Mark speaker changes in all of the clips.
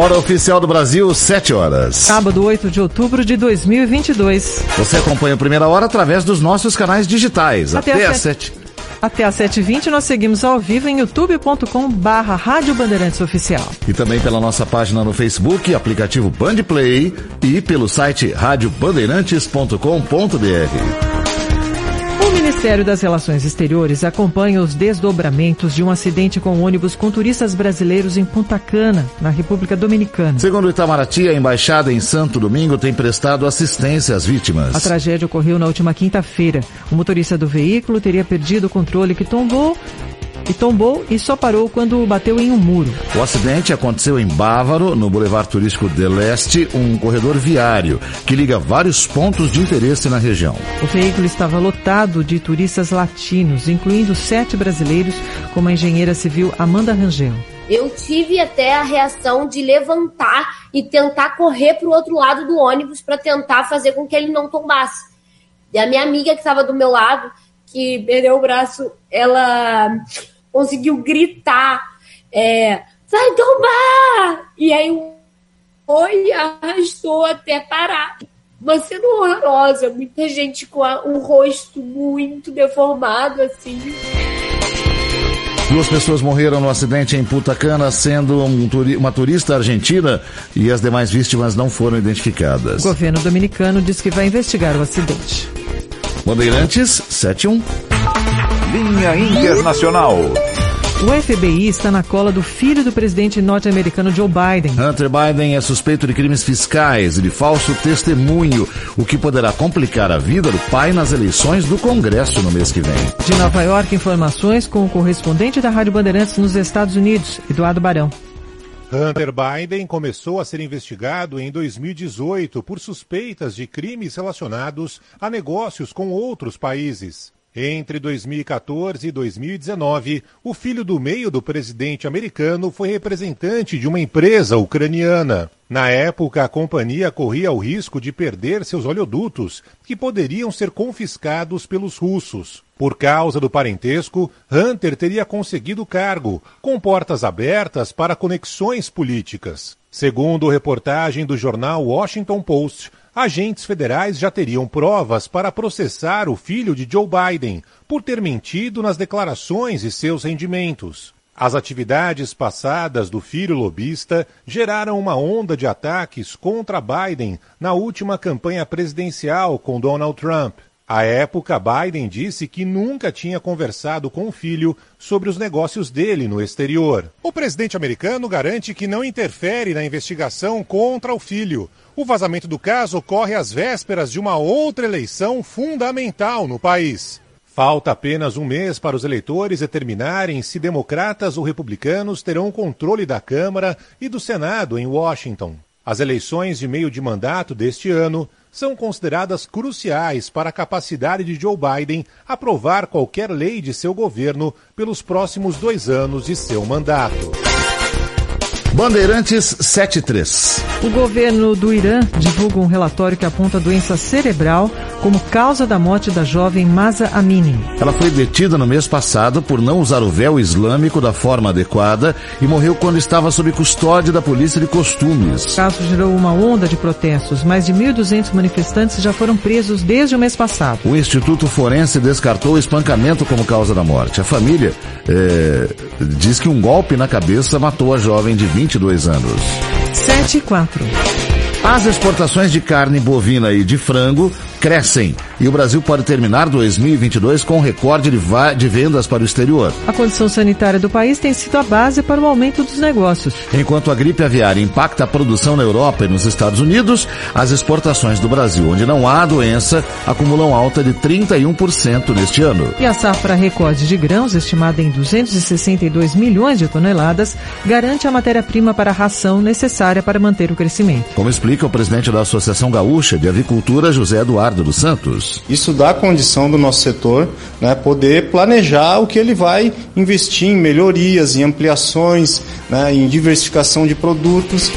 Speaker 1: Hora oficial do Brasil, 7 horas.
Speaker 2: Sábado, 8 de outubro de 2022.
Speaker 1: Você acompanha a primeira hora através dos nossos canais digitais. Até,
Speaker 2: Até
Speaker 1: às
Speaker 2: às
Speaker 1: 7.
Speaker 2: Até às 7h20 nós seguimos ao vivo em youtube.com barra Rádio Bandeirantes Oficial.
Speaker 1: E também pela nossa página no Facebook, aplicativo Bandplay e pelo site radiobandeirantes.com.br.
Speaker 2: O Ministério das Relações Exteriores acompanha os desdobramentos de um acidente com ônibus com turistas brasileiros em Punta Cana, na República Dominicana.
Speaker 1: Segundo Itamaraty, a embaixada em Santo Domingo tem prestado assistência às vítimas.
Speaker 2: A tragédia ocorreu na última quinta-feira. O motorista do veículo teria perdido o controle que tombou e tombou e só parou quando bateu em um muro.
Speaker 1: O acidente aconteceu em Bávaro, no Boulevard Turístico de Leste, um corredor viário que liga vários pontos de interesse na região.
Speaker 2: O veículo estava lotado de turistas latinos, incluindo sete brasileiros, como a engenheira civil Amanda Rangel.
Speaker 3: Eu tive até a reação de levantar e tentar correr para o outro lado do ônibus para tentar fazer com que ele não tombasse. E a minha amiga que estava do meu lado, que perdeu o braço, ela conseguiu gritar: é, vai tombar! E aí foi e arrastou até parar. Uma cena horrorosa, muita gente com a, um rosto muito deformado, assim.
Speaker 1: Duas pessoas morreram no acidente em Punta Cana, sendo um turi uma turista argentina e as demais vítimas não foram identificadas.
Speaker 2: O governo dominicano diz que vai investigar o acidente.
Speaker 1: Bandeirantes 71.
Speaker 4: Linha Internacional.
Speaker 2: O FBI está na cola do filho do presidente norte-americano Joe Biden.
Speaker 1: Hunter Biden é suspeito de crimes fiscais e de falso testemunho, o que poderá complicar a vida do pai nas eleições do Congresso no mês que vem.
Speaker 2: De Nova York, informações com o correspondente da Rádio Bandeirantes nos Estados Unidos, Eduardo Barão.
Speaker 4: Hunter Biden começou a ser investigado em 2018 por suspeitas de crimes relacionados a negócios com outros países. Entre 2014 e 2019, o filho do meio do presidente americano foi representante de uma empresa ucraniana. Na época, a companhia corria o risco de perder seus oleodutos, que poderiam ser confiscados pelos russos. Por causa do parentesco, Hunter teria conseguido o cargo, com portas abertas para conexões políticas. Segundo reportagem do jornal Washington Post, agentes federais já teriam provas para processar o filho de Joe Biden por ter mentido nas declarações e seus rendimentos. As atividades passadas do filho lobista geraram uma onda de ataques contra Biden na última campanha presidencial com Donald Trump. À época, Biden disse que nunca tinha conversado com o filho sobre os negócios dele no exterior. O presidente americano garante que não interfere na investigação contra o filho. O vazamento do caso ocorre às vésperas de uma outra eleição fundamental no país. Falta apenas um mês para os eleitores determinarem se democratas ou republicanos terão o controle da Câmara e do Senado em Washington. As eleições de meio de mandato deste ano são consideradas cruciais para a capacidade de Joe Biden aprovar qualquer lei de seu governo pelos próximos dois anos de seu mandato.
Speaker 1: Bandeirantes 73.
Speaker 2: O governo do Irã divulga um relatório que aponta doença cerebral como causa da morte da jovem Masa Amini.
Speaker 1: Ela foi detida no mês passado por não usar o véu islâmico da forma adequada e morreu quando estava sob custódia da polícia de costumes.
Speaker 2: O caso gerou uma onda de protestos. Mais de 1.200 manifestantes já foram presos desde o mês passado.
Speaker 1: O Instituto Forense descartou o espancamento como causa da morte. A família é, diz que um golpe na cabeça matou a jovem de 22 anos.
Speaker 2: 7 e 4.
Speaker 1: As exportações de carne bovina e de frango crescem e o Brasil pode terminar 2022 com um recorde de, de, vendas para o exterior.
Speaker 2: A condição sanitária do país tem sido a base para o aumento dos negócios.
Speaker 1: Enquanto a gripe aviária impacta a produção na Europa e nos Estados Unidos, as exportações do Brasil, onde não há doença, acumulam alta de 31% neste ano.
Speaker 2: E a safra recorde de grãos, estimada em 262 milhões de toneladas, garante a matéria-prima para a ração necessária para manter o crescimento.
Speaker 1: Como explica o presidente da Associação Gaúcha de Avicultura, José Eduardo dos Santos.
Speaker 5: Isso dá condição do nosso setor né, poder planejar o que ele vai investir em melhorias, em ampliações, né, em diversificação de produtos.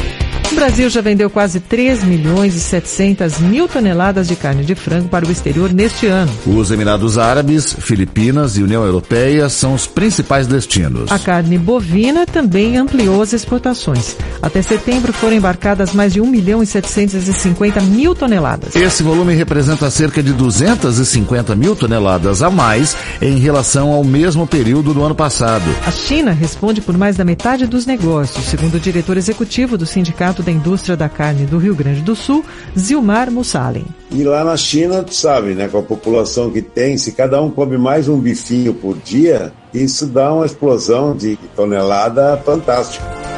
Speaker 2: O Brasil já vendeu quase 3 milhões e 700 mil toneladas de carne de frango para o exterior neste ano.
Speaker 1: Os Emirados Árabes, Filipinas e União Europeia são os principais destinos.
Speaker 2: A carne bovina também ampliou as exportações. Até setembro foram embarcadas mais de 1 milhão e 750 mil toneladas.
Speaker 1: Esse volume representa cerca de 250 mil toneladas a mais em relação ao mesmo período do ano passado.
Speaker 2: A China responde por mais da metade dos negócios, segundo o diretor executivo do Sindicato da Indústria da Carne do Rio Grande do Sul, Zilmar Mussalem.
Speaker 6: E lá na China, tu sabe, né, com a população que tem, se cada um come mais um bifinho por dia, isso dá uma explosão de tonelada fantástica.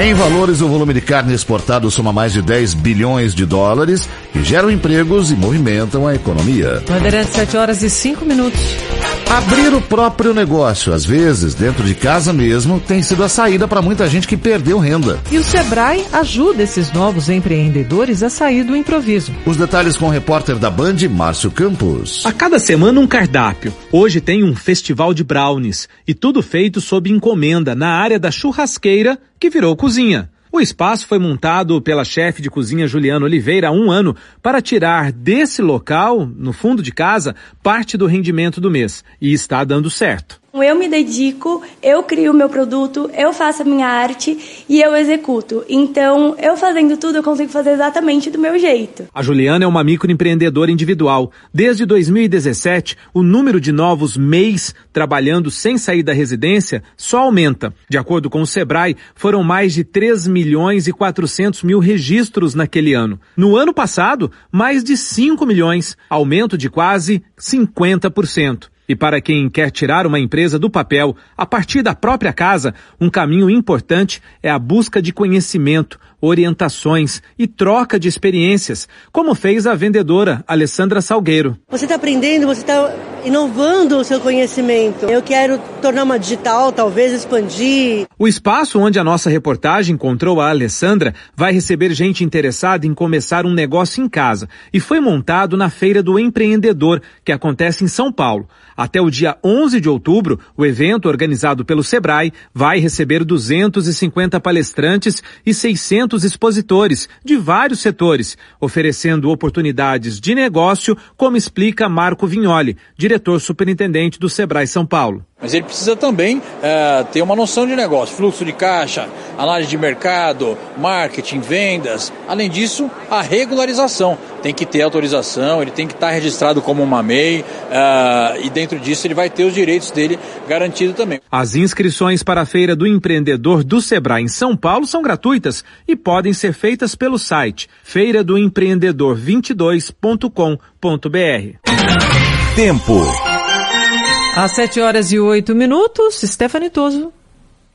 Speaker 1: Em valores, o volume de carne exportado soma mais de 10 bilhões de dólares, que geram empregos e movimentam a economia.
Speaker 2: Bandeirantes, 7 horas e 5 minutos.
Speaker 1: Abrir o próprio negócio, às vezes, dentro de casa mesmo, tem sido a saída para muita gente que perdeu renda.
Speaker 2: E o Sebrae ajuda esses novos empreendedores a sair do improviso.
Speaker 1: Os detalhes com o repórter da Band, Márcio Campos.
Speaker 7: A cada semana um cardápio. Hoje tem um festival de brownies e tudo feito sob encomenda na área da churrasqueira que virou cozinha. O espaço foi montado pela chefe de cozinha Juliana Oliveira há um ano para tirar desse local, no fundo de casa, parte do rendimento do mês. E está dando certo.
Speaker 8: Eu me dedico, eu crio o meu produto, eu faço a minha arte e eu executo. Então, eu fazendo tudo, eu consigo fazer exatamente do meu jeito.
Speaker 7: A Juliana é uma microempreendedora individual. Desde 2017, o número de novos MEIs trabalhando sem sair da residência só aumenta. De acordo com o Sebrae, foram mais de 3 milhões e 400 mil registros naquele ano. No ano passado, mais de 5 milhões, aumento de quase 50%. E para quem quer tirar uma empresa do papel a partir da própria casa, um caminho importante é a busca de conhecimento, orientações e troca de experiências, como fez a vendedora Alessandra Salgueiro.
Speaker 9: Você está aprendendo, você está inovando o seu conhecimento. Eu quero tornar uma digital, talvez expandir.
Speaker 7: O espaço onde a nossa reportagem encontrou a Alessandra vai receber gente interessada em começar um negócio em casa e foi montado na Feira do Empreendedor, que acontece em São Paulo. Até o dia 11 de outubro, o evento organizado pelo Sebrae vai receber 250 palestrantes e 600 expositores de vários setores, oferecendo oportunidades de negócio, como explica Marco Vignoli, diretor superintendente do Sebrae São Paulo.
Speaker 10: Mas ele precisa também é, ter uma noção de negócio, fluxo de caixa, análise de mercado, marketing, vendas. Além disso, a regularização. Tem que ter autorização, ele tem que estar registrado como uma MEI é, e dentro disso ele vai ter os direitos dele garantidos também.
Speaker 7: As inscrições para a Feira do Empreendedor do Sebrae em São Paulo são gratuitas e podem ser feitas pelo site feiradoempreendedor22.com.br.
Speaker 11: Tempo.
Speaker 2: Às 7 horas e 8 minutos, Stephanie Toso.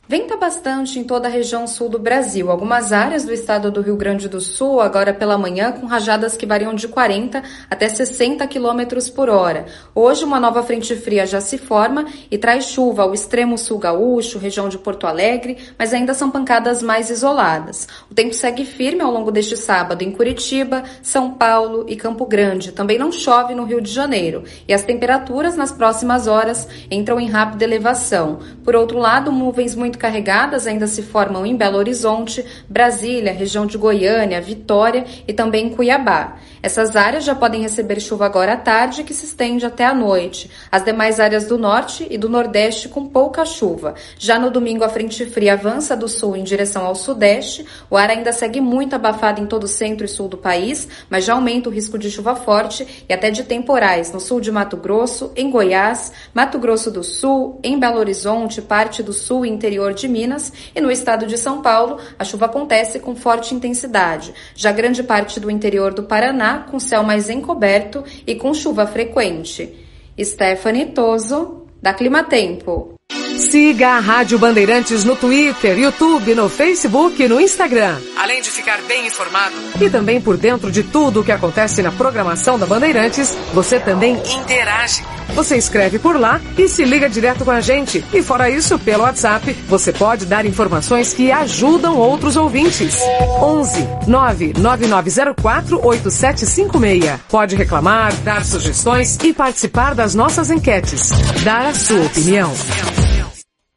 Speaker 12: Venta bastante em toda a região sul do Brasil. Algumas áreas do estado do Rio Grande do Sul, agora pela manhã, com rajadas que variam de 40 até 60 quilômetros por hora. Hoje, uma nova frente fria já se forma e traz chuva ao extremo sul gaúcho, região de Porto Alegre, mas ainda são pancadas mais isoladas. O tempo segue firme ao longo deste sábado em Curitiba, São Paulo e Campo Grande. Também não chove no Rio de Janeiro e as temperaturas nas próximas horas entram em rápida elevação. Por outro lado, nuvens muito muito carregadas ainda se formam em Belo Horizonte, Brasília, região de Goiânia, Vitória e também em Cuiabá. Essas áreas já podem receber chuva agora à tarde, que se estende até a noite. As demais áreas do norte e do nordeste com pouca chuva. Já no domingo, a frente fria avança do sul em direção ao sudeste. O ar ainda segue muito abafado em todo o centro e sul do país, mas já aumenta o risco de chuva forte e até de temporais no sul de Mato Grosso, em Goiás, Mato Grosso do Sul, em Belo Horizonte, parte do sul e interior interior de Minas e no estado de São Paulo, a chuva acontece com forte intensidade. Já grande parte do interior do Paraná, com céu mais encoberto e com chuva frequente. Stephanie Toso, da Climatempo.
Speaker 13: Siga a Rádio Bandeirantes no Twitter, YouTube, no Facebook e no Instagram. Além de ficar bem informado e também por dentro de tudo o que acontece na programação da Bandeirantes, você também interage. Você escreve por lá e se liga direto com a gente. E fora isso, pelo WhatsApp, você pode dar informações que ajudam outros ouvintes. 11 99904 8756. Pode reclamar, dar sugestões e participar das nossas enquetes. Dar a sua opinião.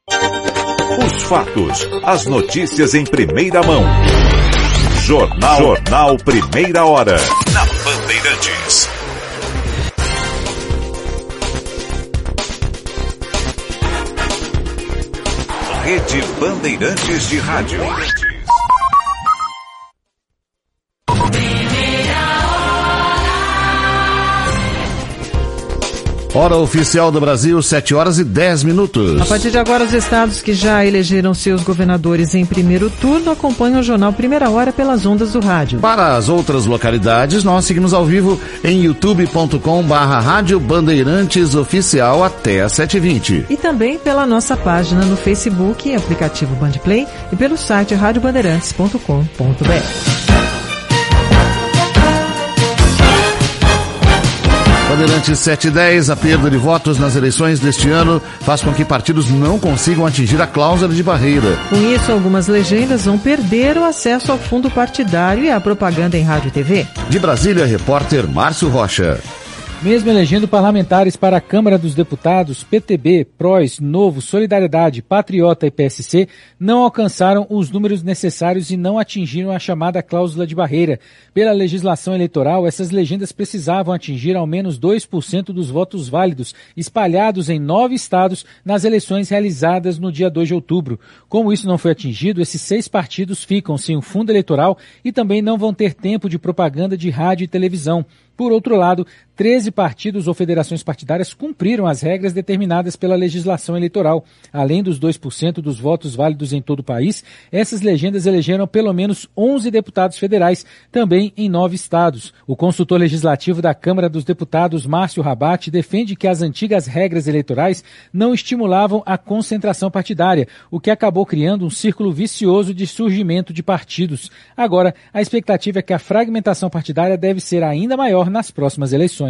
Speaker 11: Os fatos, as notícias em primeira mão. Jornal, Jornal Primeira Hora. Na Bandeirantes. Rede Bandeirantes de Rádio.
Speaker 1: Hora oficial do Brasil, 7 horas e 10 minutos.
Speaker 2: A partir de agora, os estados que já elegeram seus governadores em primeiro turno acompanham o jornal Primeira Hora pelas ondas do rádio.
Speaker 1: Para as outras localidades, nós seguimos ao vivo em youtube.com barra Rádio Bandeirantes Oficial até às 7h20.
Speaker 2: E também pela nossa página no Facebook, aplicativo Bandplay e pelo site radiobandeirantes.com.br.
Speaker 1: Bandeirantes 710, a perda de votos nas eleições deste ano faz com que partidos não consigam atingir a cláusula de barreira.
Speaker 2: Com isso, algumas legendas vão perder o acesso ao fundo partidário e à propaganda em rádio e TV.
Speaker 1: De Brasília, repórter Márcio Rocha.
Speaker 14: Mesmo elegendo parlamentares para a Câmara dos Deputados, PTB, PROS, Novo, Solidariedade, Patriota e PSC não alcançaram os números necessários e não atingiram a chamada cláusula de barreira. Pela legislação eleitoral, essas legendas precisavam atingir ao menos 2% dos votos válidos, espalhados em nove estados nas eleições realizadas no dia 2 de outubro. Como isso não foi atingido, esses seis partidos ficam sem o fundo eleitoral e também não vão ter tempo de propaganda de rádio e televisão. Por outro lado, 13 partidos ou federações partidárias cumpriram as regras determinadas pela legislação eleitoral. Além dos 2% dos votos válidos em todo o país, essas legendas elegeram pelo menos 11 deputados federais, também em nove estados. O consultor legislativo da Câmara dos Deputados, Márcio Rabate, defende que as antigas regras eleitorais não estimulavam a concentração partidária, o que acabou criando um círculo vicioso de surgimento de partidos. Agora, a expectativa é que a fragmentação partidária deve ser ainda maior nas próximas eleições.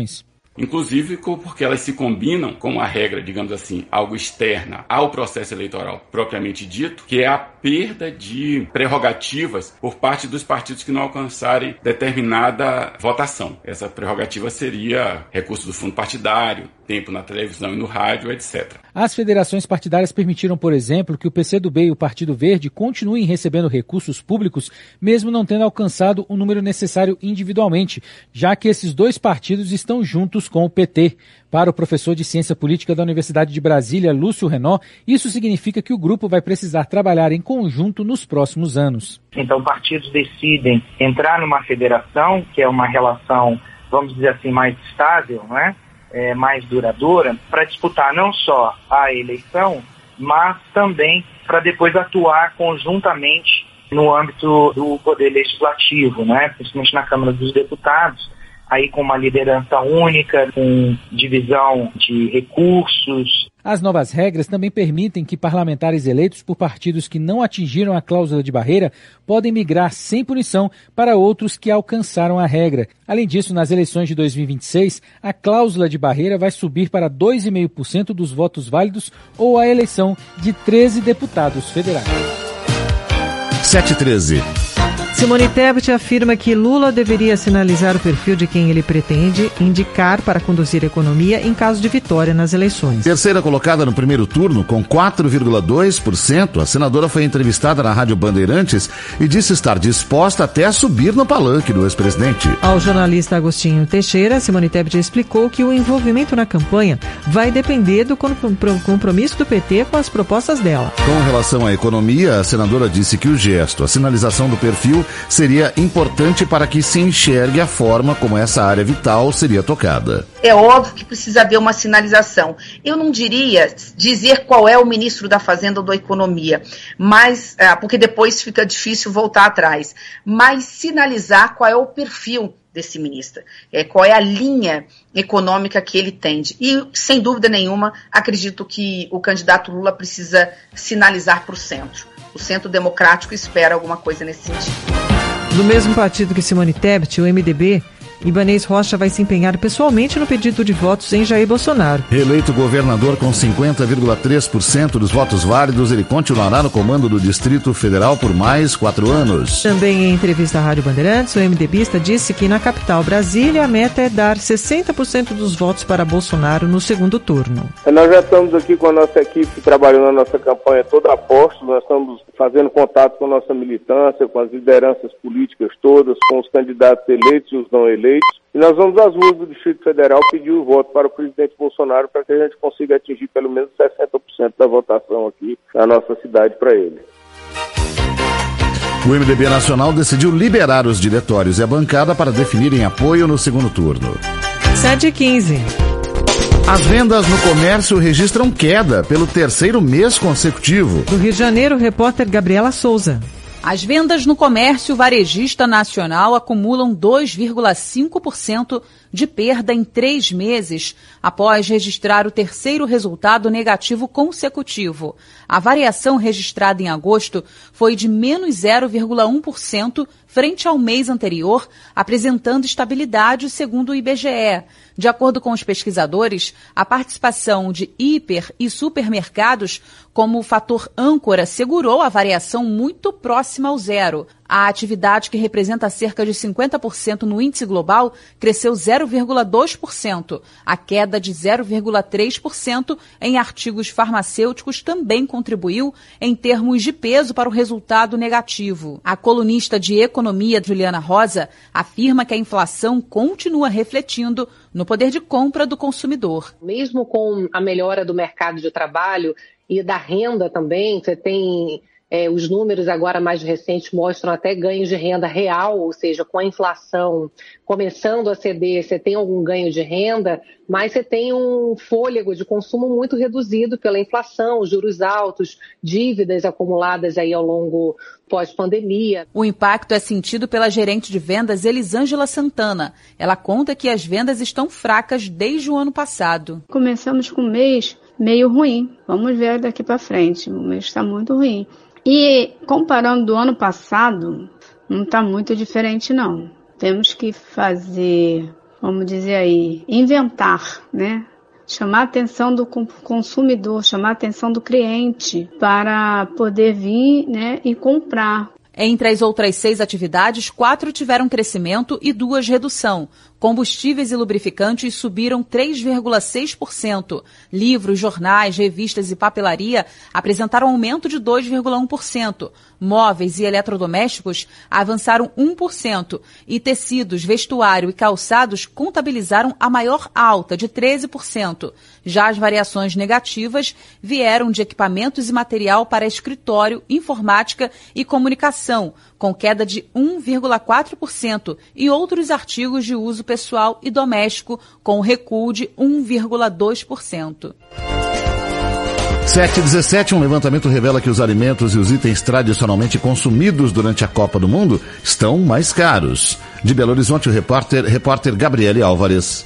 Speaker 15: Inclusive porque elas se combinam com a regra, digamos assim, algo externa ao processo eleitoral propriamente dito, que é a perda de prerrogativas por parte dos partidos que não alcançarem determinada votação. Essa prerrogativa seria recurso do fundo partidário, tempo na televisão e no rádio, etc.
Speaker 14: As federações partidárias permitiram, por exemplo, que o PCdoB e o Partido Verde continuem recebendo recursos públicos, mesmo não tendo alcançado o número necessário individualmente, já que esses dois partidos estão juntos com o PT. Para o professor de Ciência Política da Universidade de Brasília, Lúcio Renó, isso significa que o grupo vai precisar trabalhar em conjunto nos próximos anos.
Speaker 16: Então, partidos decidem entrar numa federação, que é uma relação, vamos dizer assim, mais estável, não é? É, mais duradoura para disputar não só a eleição, mas também para depois atuar conjuntamente no âmbito do poder legislativo, né? principalmente na Câmara dos Deputados, aí com uma liderança única, com divisão de recursos,
Speaker 14: as novas regras também permitem que parlamentares eleitos por partidos que não atingiram a cláusula de barreira podem migrar sem punição para outros que alcançaram a regra. Além disso, nas eleições de 2026, a cláusula de barreira vai subir para 2,5% dos votos válidos ou a eleição de 13 deputados federais.
Speaker 1: 713.
Speaker 2: Simone Tebet afirma que Lula deveria sinalizar o perfil de quem ele pretende indicar para conduzir a economia em caso de vitória nas eleições.
Speaker 1: Terceira colocada no primeiro turno, com 4,2%, a senadora foi entrevistada na Rádio Bandeirantes e disse estar disposta até a subir no palanque do ex-presidente.
Speaker 2: Ao jornalista Agostinho Teixeira, Simone Tebet explicou que o envolvimento na campanha vai depender do compromisso do PT com as propostas dela.
Speaker 1: Com relação à economia, a senadora disse que o gesto, a sinalização do perfil, seria importante para que se enxergue a forma como essa área vital seria tocada.
Speaker 17: É óbvio que precisa haver uma sinalização. Eu não diria dizer qual é o ministro da Fazenda ou da Economia, mas é, porque depois fica difícil voltar atrás, mas sinalizar qual é o perfil desse ministro, é, qual é a linha econômica que ele tende. E, sem dúvida nenhuma, acredito que o candidato Lula precisa sinalizar para o centro o Centro Democrático espera alguma coisa nesse sentido.
Speaker 2: Do mesmo partido que Simone Tebet, o MDB, Ibanês Rocha vai se empenhar pessoalmente no pedido de votos em Jair Bolsonaro.
Speaker 1: Eleito governador com 50,3% dos votos válidos, ele continuará no comando do Distrito Federal por mais quatro anos.
Speaker 2: Também em entrevista à Rádio Bandeirantes, o MDBista disse que na capital Brasília a meta é dar 60% dos votos para Bolsonaro no segundo turno.
Speaker 18: Nós já estamos aqui com a nossa equipe trabalhando na nossa campanha toda a posto, nós estamos fazendo contato com a nossa militância, com as lideranças políticas todas, com os candidatos eleitos e os não eleitos eleitos. E nós vamos às ruas do Distrito Federal pedir o voto para o presidente Bolsonaro para que a gente consiga atingir pelo menos 60% da votação aqui na nossa cidade para ele.
Speaker 1: O MDB Nacional decidiu liberar os diretórios e a bancada para definirem apoio no segundo turno.
Speaker 2: 7 e 15.
Speaker 1: As vendas no comércio registram queda pelo terceiro mês consecutivo.
Speaker 2: Do Rio de Janeiro, repórter Gabriela Souza.
Speaker 19: As vendas no comércio varejista nacional acumulam 2,5% de perda em três meses, após registrar o terceiro resultado negativo consecutivo. A variação registrada em agosto foi de menos 0,1% frente ao mês anterior, apresentando estabilidade segundo o IBGE. De acordo com os pesquisadores, a participação de hiper e supermercados como fator âncora segurou a variação muito próxima ao zero. A atividade, que representa cerca de 50% no índice global, cresceu 0,2%. A queda de 0,3% em artigos farmacêuticos também contribuiu em termos de peso para o resultado negativo. A colunista de economia, Juliana Rosa, afirma que a inflação continua refletindo no poder de compra do consumidor.
Speaker 20: Mesmo com a melhora do mercado de trabalho e da renda também, você tem
Speaker 21: É, os números agora mais recentes mostram até ganhos de renda real, ou seja, com a inflação começando a ceder, você tem algum ganho de renda, mas você tem um fôlego de consumo muito reduzido pela inflação, juros altos, dívidas acumuladas aí ao longo pós-pandemia.
Speaker 19: O impacto é sentido pela gerente de vendas Elisângela Santana. Ela conta que as vendas estão fracas desde o ano passado.
Speaker 22: Começamos com um mês meio ruim. Vamos ver daqui para frente. O mês está muito ruim. E comparando do ano passado, não está muito diferente não. Temos que fazer, vamos dizer aí, inventar, né? Chamar a atenção do consumidor, chamar a atenção do cliente para poder vir né, e comprar.
Speaker 19: Entre as outras seis atividades, quatro tiveram crescimento e duas redução. Combustíveis e lubrificantes subiram 3,6%. Livros, jornais, revistas e papelaria apresentaram aumento de 2,1%. Móveis e eletrodomésticos avançaram 1%. E tecidos, vestuário e calçados contabilizaram a maior alta, de 13%. Já as variações negativas vieram de equipamentos e material para escritório, informática e comunicação, com queda de 1,4%, e outros artigos de uso pessoal e doméstico, com recuo de 1,2%.
Speaker 1: 717, um levantamento revela que os alimentos e os itens tradicionalmente consumidos durante a Copa do Mundo estão mais caros. De Belo Horizonte, o repórter, repórter Gabriele Álvares.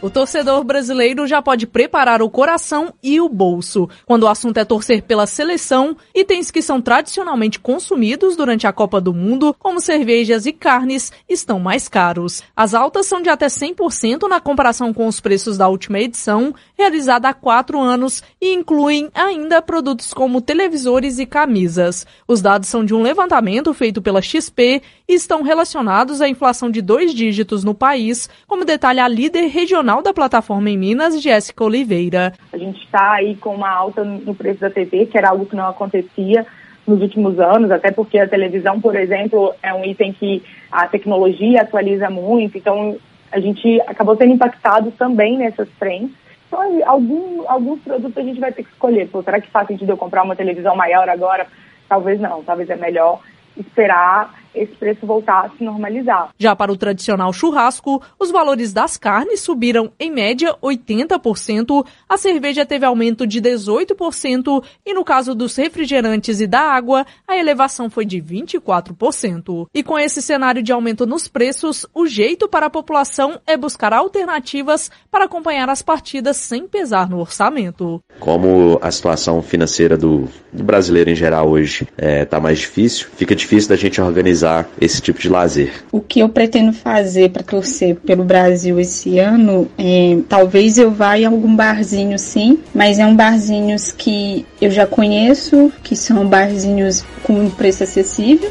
Speaker 23: O torcedor brasileiro já pode preparar o coração e o bolso. Quando o assunto é torcer pela seleção, itens que são tradicionalmente consumidos durante a Copa do Mundo, como cervejas e carnes, estão mais caros. As altas são de até 100% na comparação com os preços da última edição, realizada há quatro anos, e incluem ainda produtos como televisores e camisas. Os dados são de um levantamento feito pela XP estão relacionados à inflação de dois dígitos no país, como detalha a líder regional da plataforma em Minas, Jéssica Oliveira.
Speaker 24: A gente está aí com uma alta no preço da TV, que era algo que não acontecia nos últimos anos, até porque a televisão, por exemplo, é um item que a tecnologia atualiza muito, então a gente acabou sendo impactado também nessas frentes. Então, algum, alguns produtos a gente vai ter que escolher. Pô, será que faz sentido eu comprar uma televisão maior agora? Talvez não, talvez é melhor esperar esse preço voltar a se normalizar.
Speaker 23: Já para o tradicional churrasco, os valores das carnes subiram em média 80%, a cerveja teve aumento de 18% e no caso dos refrigerantes e da água, a elevação foi de 24%. E com esse cenário de aumento nos preços, o jeito para a população é buscar alternativas para acompanhar as partidas sem pesar no orçamento.
Speaker 20: Como a situação financeira do, do brasileiro em geral hoje está é, mais difícil, fica difícil da gente organizar esse tipo de lazer.
Speaker 22: O que eu pretendo fazer para torcer pelo Brasil esse ano é, talvez eu vá em algum barzinho sim, mas é um barzinhos que eu já conheço, que são barzinhos com um preço acessível.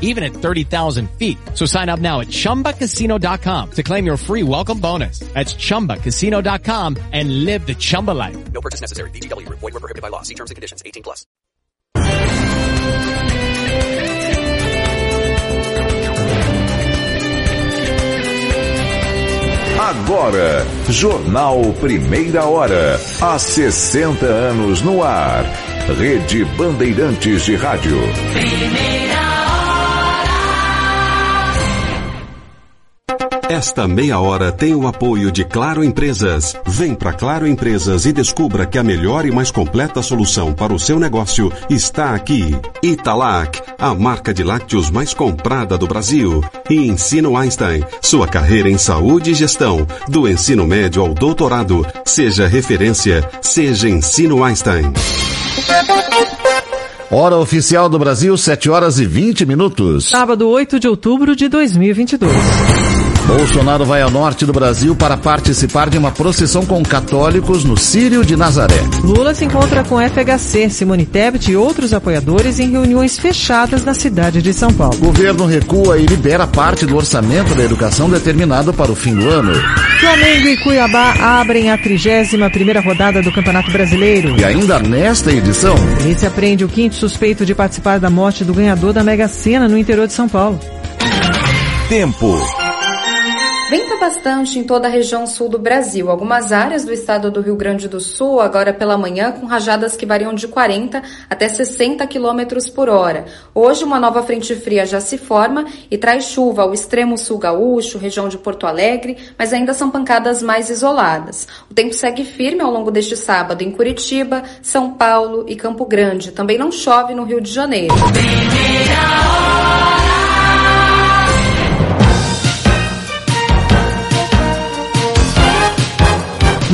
Speaker 25: even at 30,000 feet. So sign up now at ChumbaCasino.com to claim your free welcome bonus. That's ChumbaCasino.com and live the Chumba life.
Speaker 26: No purchase necessary. BGW. Void were prohibited by law. See terms and conditions. 18 plus.
Speaker 11: Agora, Jornal Primeira Hora. Há 60 anos no ar. Rede Bandeirantes de Rádio.
Speaker 27: Esta meia hora tem o apoio de Claro Empresas. Vem para Claro Empresas e descubra que a melhor e mais completa solução para o seu negócio está aqui. Italac, a marca de lácteos mais comprada do Brasil. E Ensino Einstein, sua carreira em saúde e gestão, do ensino médio ao doutorado. Seja referência, seja Ensino Einstein.
Speaker 1: Hora oficial do Brasil, 7 horas e 20 minutos.
Speaker 2: Sábado, 8 de outubro de 2022.
Speaker 1: Bolsonaro vai ao norte do Brasil para participar de uma procissão com católicos no Sírio de Nazaré.
Speaker 2: Lula se encontra com FHC, Simone Tebet e outros apoiadores em reuniões fechadas na cidade de São Paulo.
Speaker 1: Governo recua e libera parte do orçamento da educação determinado para o fim do ano.
Speaker 2: Flamengo e Cuiabá abrem a 31 primeira rodada do Campeonato Brasileiro.
Speaker 1: E ainda nesta edição,
Speaker 2: Polícia prende o quinto suspeito de participar da morte do ganhador da Mega Sena no interior de São Paulo.
Speaker 11: Tempo.
Speaker 12: Venta bastante em toda a região sul do Brasil. Algumas áreas do estado do Rio Grande do Sul, agora pela manhã, com rajadas que variam de 40 até 60 quilômetros por hora. Hoje, uma nova frente fria já se forma e traz chuva ao extremo sul gaúcho, região de Porto Alegre, mas ainda são pancadas mais isoladas. O tempo segue firme ao longo deste sábado em Curitiba, São Paulo e Campo Grande. Também não chove no Rio de Janeiro.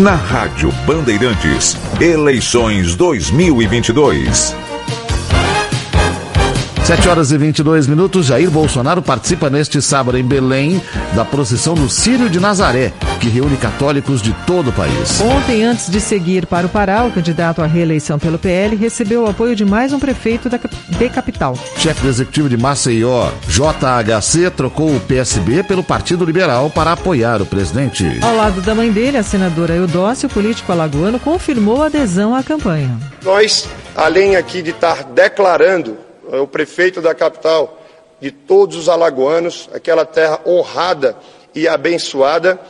Speaker 11: Na Rádio Bandeirantes, eleições 2022.
Speaker 1: 7 horas e 22 minutos, Jair Bolsonaro participa neste sábado em Belém da procissão do Sírio de Nazaré, que reúne católicos de todo o país.
Speaker 2: Ontem, antes de seguir para o Pará, o candidato à reeleição pelo PL recebeu o apoio de mais um prefeito da de capital.
Speaker 1: Chefe do executivo de Maceió, JHC, trocou o PSB pelo Partido Liberal para apoiar o presidente.
Speaker 2: Ao lado da mãe dele, a senadora Eudócio, o político alagoano, confirmou a adesão à campanha.
Speaker 28: Nós, além aqui de estar declarando o prefeito da capital de todos os alagoanos, aquela terra honrada e abençoada,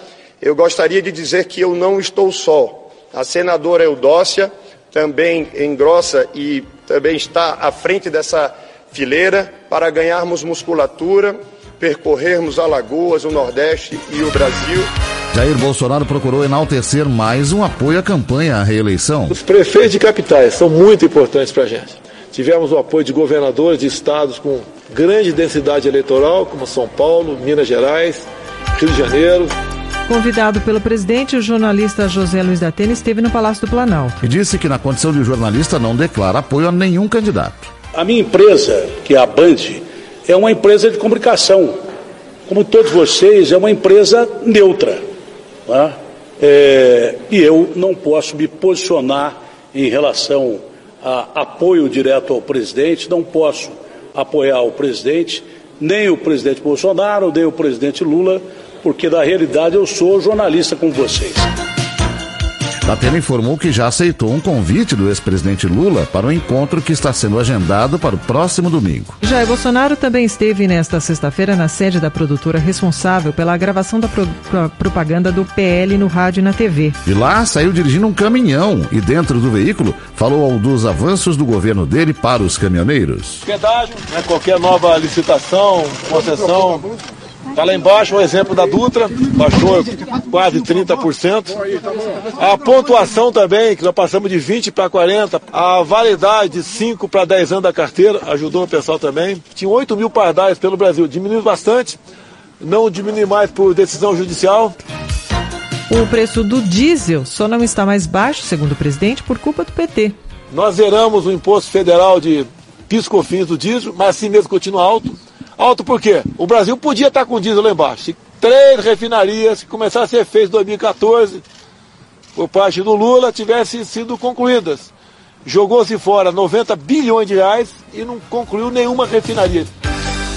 Speaker 28: eu gostaria de dizer que eu não estou só. A senadora Eudócia também engrossa e também está à frente dessa fileira para ganharmos musculatura, percorrermos Alagoas, o Nordeste e o Brasil.
Speaker 1: Jair Bolsonaro procurou enaltecer mais um apoio à campanha à reeleição.
Speaker 29: Os prefeitos de capitais são muito importantes para a gente. Tivemos o apoio de governadores de estados com grande densidade eleitoral, como São Paulo, Minas Gerais, Rio de Janeiro.
Speaker 2: Convidado pelo presidente, o jornalista José Luiz da Atena esteve no Palácio do Planalto.
Speaker 1: E disse que, na condição de jornalista, não declara apoio a nenhum candidato.
Speaker 30: A minha empresa, que é a Band, é uma empresa de comunicação. Como todos vocês, é uma empresa neutra. né? É, e eu não posso me posicionar em relação apoio direto ao presidente, não posso apoiar o presidente, nem o presidente Bolsonaro, nem o presidente Lula, porque na realidade eu sou jornalista como vocês.
Speaker 1: Datena informou que já aceitou um convite do ex-presidente Lula para um encontro que está sendo agendado para o próximo domingo.
Speaker 2: Jair Bolsonaro também esteve nesta sexta-feira na sede da produtora responsável pela gravação da pro- pro- propaganda do PL no rádio e na TV.
Speaker 1: De lá, saiu dirigindo um caminhão e, dentro do veículo, falou dos avanços do governo dele para os caminhoneiros.
Speaker 29: Pedágio, né, qualquer nova licitação, concessão. Está lá embaixo o exemplo da Dutra, baixou quase 30%. A pontuação também, que nós passamos de 20 para 40. A validade de 5 para 10 anos da carteira ajudou o pessoal também. Tinha 8 mil pardais pelo Brasil, diminuiu bastante. Não diminui mais por decisão judicial.
Speaker 2: O preço do diesel só não está mais baixo, segundo o presidente, por culpa do PT.
Speaker 29: Nós zeramos o imposto federal de piscofins do diesel, mas assim mesmo continua alto. Alto por quê? O Brasil podia estar com diesel lá embaixo. Se três refinarias que começaram a ser feitas em 2014 por parte do Lula tivessem sido concluídas. Jogou-se fora 90 bilhões de reais e não concluiu nenhuma refinaria.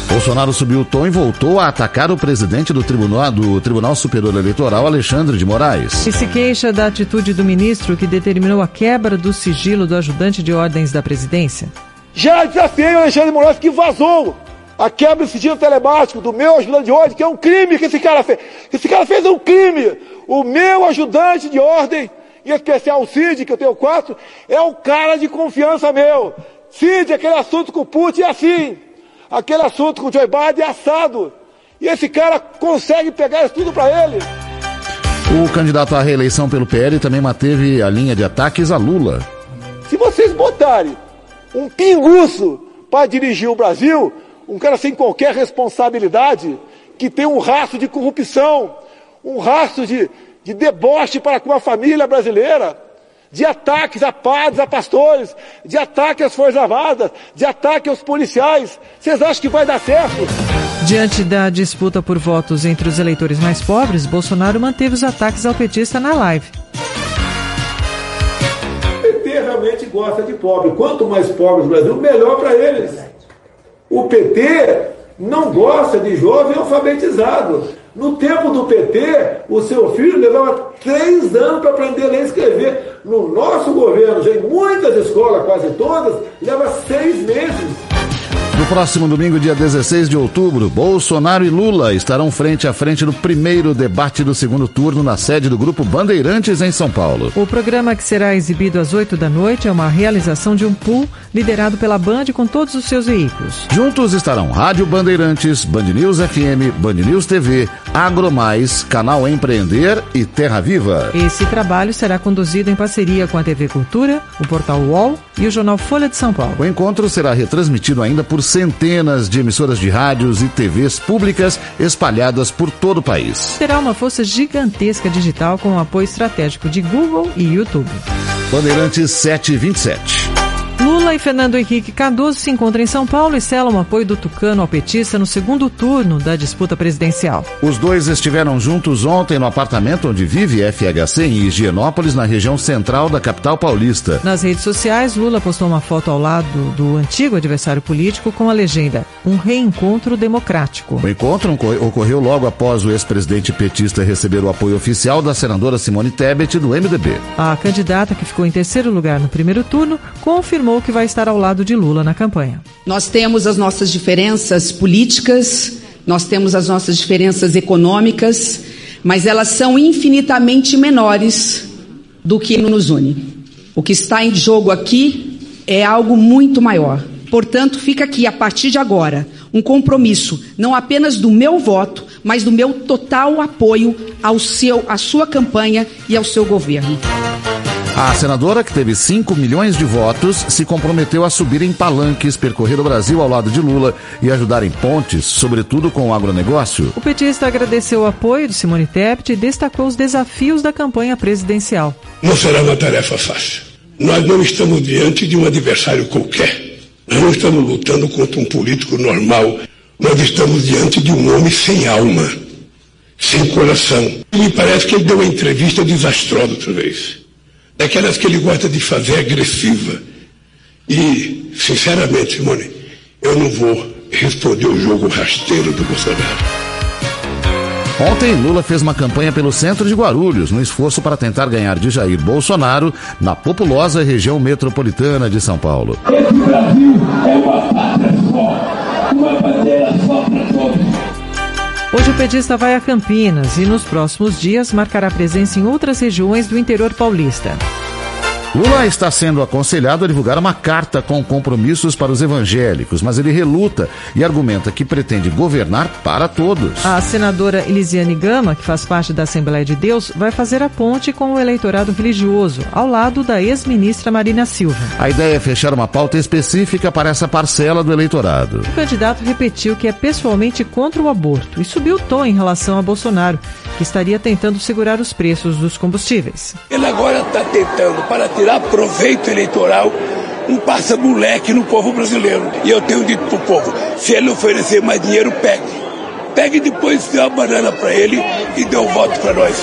Speaker 1: Bolsonaro subiu o tom e voltou a atacar o presidente do Tribunal, do Tribunal Superior Eleitoral, Alexandre de Moraes.
Speaker 2: E se queixa da atitude do ministro que determinou a quebra do sigilo do ajudante de ordens da presidícia.
Speaker 29: Já desafiei o Alexandre de Moraes que vazou A quebra do sigilo telemático do meu ajudante de ordem, que é um crime que esse cara fez. Esse cara fez um crime. O meu ajudante de ordem, em especial o Cid, que eu tenho quatro, é o cara de confiança meu. Cid, aquele assunto com o Putin é assim. Aquele assunto com o Joe Biden é assado. E esse cara consegue pegar isso tudo para ele.
Speaker 1: O candidato à reeleição pelo PL também manteve a linha de ataques a Lula.
Speaker 29: Se vocês botarem um pinguço para dirigir o Brasil, um cara sem qualquer responsabilidade, que tem um rastro de corrupção, um rastro de, de deboche para com a família brasileira, de ataques a padres, a pastores, de ataque às Forças Armadas, de ataque aos policiais. Vocês acham que vai dar certo?
Speaker 2: Diante da disputa por votos entre os eleitores mais pobres, Bolsonaro manteve os ataques ao petista na live.
Speaker 29: O PT realmente gosta de pobre. Quanto mais pobres o Brasil, melhor para eles. O PT não gosta de jovem alfabetizado. No tempo do PT, o seu filho levava três anos para aprender a ler e escrever. No nosso governo, já em muitas escolas, quase todas, leva seis meses.
Speaker 1: Próximo domingo, dia 16 de outubro, Bolsonaro e Lula estarão frente a frente no primeiro debate do segundo turno na sede do Grupo Bandeirantes em São Paulo.
Speaker 2: O programa que será exibido às 8 da noite é uma realização de um pool liderado pela Band com todos os seus veículos.
Speaker 1: Juntos estarão Rádio Bandeirantes, Band News FM, Band News TV, Agromais, Canal Empreender e Terra Viva.
Speaker 2: Esse trabalho será conduzido em parceria com a TV Cultura, o portal UOL e o jornal Folha de São Paulo.
Speaker 1: O encontro será retransmitido ainda por centenas de emissoras de rádios e TVs públicas espalhadas por todo o país.
Speaker 2: Terá uma força gigantesca digital com o apoio estratégico de Google e YouTube.
Speaker 1: Bandeirantes 727.
Speaker 2: Lula e Fernando Henrique Cardoso se encontram em São Paulo e selam o apoio do Tucano ao petista no segundo turno da disputa presidencial.
Speaker 1: Os dois estiveram juntos ontem no apartamento onde vive FHC em Higienópolis, na região central da capital paulista.
Speaker 2: Nas redes sociais, Lula postou uma foto ao lado do antigo adversário político com a legenda Um reencontro democrático.
Speaker 1: O encontro ocorreu logo após o ex-presidente petista receber o apoio oficial da senadora Simone Tebet do MDB.
Speaker 2: A candidata, que ficou em terceiro lugar no primeiro turno, confirmou que vai estar ao lado de Lula na campanha.
Speaker 31: Nós temos as nossas diferenças políticas, nós temos as nossas diferenças econômicas, mas elas são infinitamente menores do que nos une. O que está em jogo aqui é algo muito maior. Portanto, fica aqui a partir de agora um compromisso não apenas do meu voto, mas do meu total apoio ao seu, à sua campanha e ao seu governo.
Speaker 1: A senadora, que teve 5 milhões de votos, se comprometeu a subir em palanques, percorrer o Brasil ao lado de Lula e ajudar em pontes, sobretudo com o agronegócio.
Speaker 2: O petista agradeceu o apoio de Simone Tebet e destacou os desafios da campanha presidencial.
Speaker 32: Não será uma tarefa fácil. Nós não estamos diante de um adversário qualquer. Nós não estamos lutando contra um político normal. Nós estamos diante de um homem sem alma, sem coração. Me parece que ele deu uma entrevista desastrosa outra vez daquelas que ele gosta de fazer agressiva. E, sinceramente, Simone, eu não vou responder o jogo rasteiro do Bolsonaro.
Speaker 1: Ontem, Lula fez uma campanha pelo centro de Guarulhos, no esforço para tentar ganhar de Jair Bolsonaro na populosa região metropolitana de São Paulo.
Speaker 32: Esse Brasil é uma pátria só, uma bandeira só para todos.
Speaker 2: Hoje o petista vai a Campinas e nos próximos dias marcará presença em outras regiões do interior paulista.
Speaker 1: Lula está sendo aconselhado a divulgar uma carta com compromissos para os evangélicos, mas ele reluta e argumenta que pretende governar para todos.
Speaker 2: A senadora Elisiane Gama, que faz parte da Assembleia de Deus, vai fazer a ponte com o eleitorado religioso, ao lado da ex-ministra Marina Silva.
Speaker 1: A ideia é fechar uma pauta específica para essa parcela do eleitorado.
Speaker 2: O candidato repetiu que é pessoalmente contra o aborto e subiu o tom em relação a Bolsonaro, que estaria tentando segurar os preços dos combustíveis.
Speaker 32: Ele agora está tentando, para tirar proveito eleitoral, um passa-moleque no povo brasileiro. E eu tenho dito para o povo: se ele oferecer mais dinheiro, pegue. Pegue depois dê uma banana para ele e dê um voto para nós.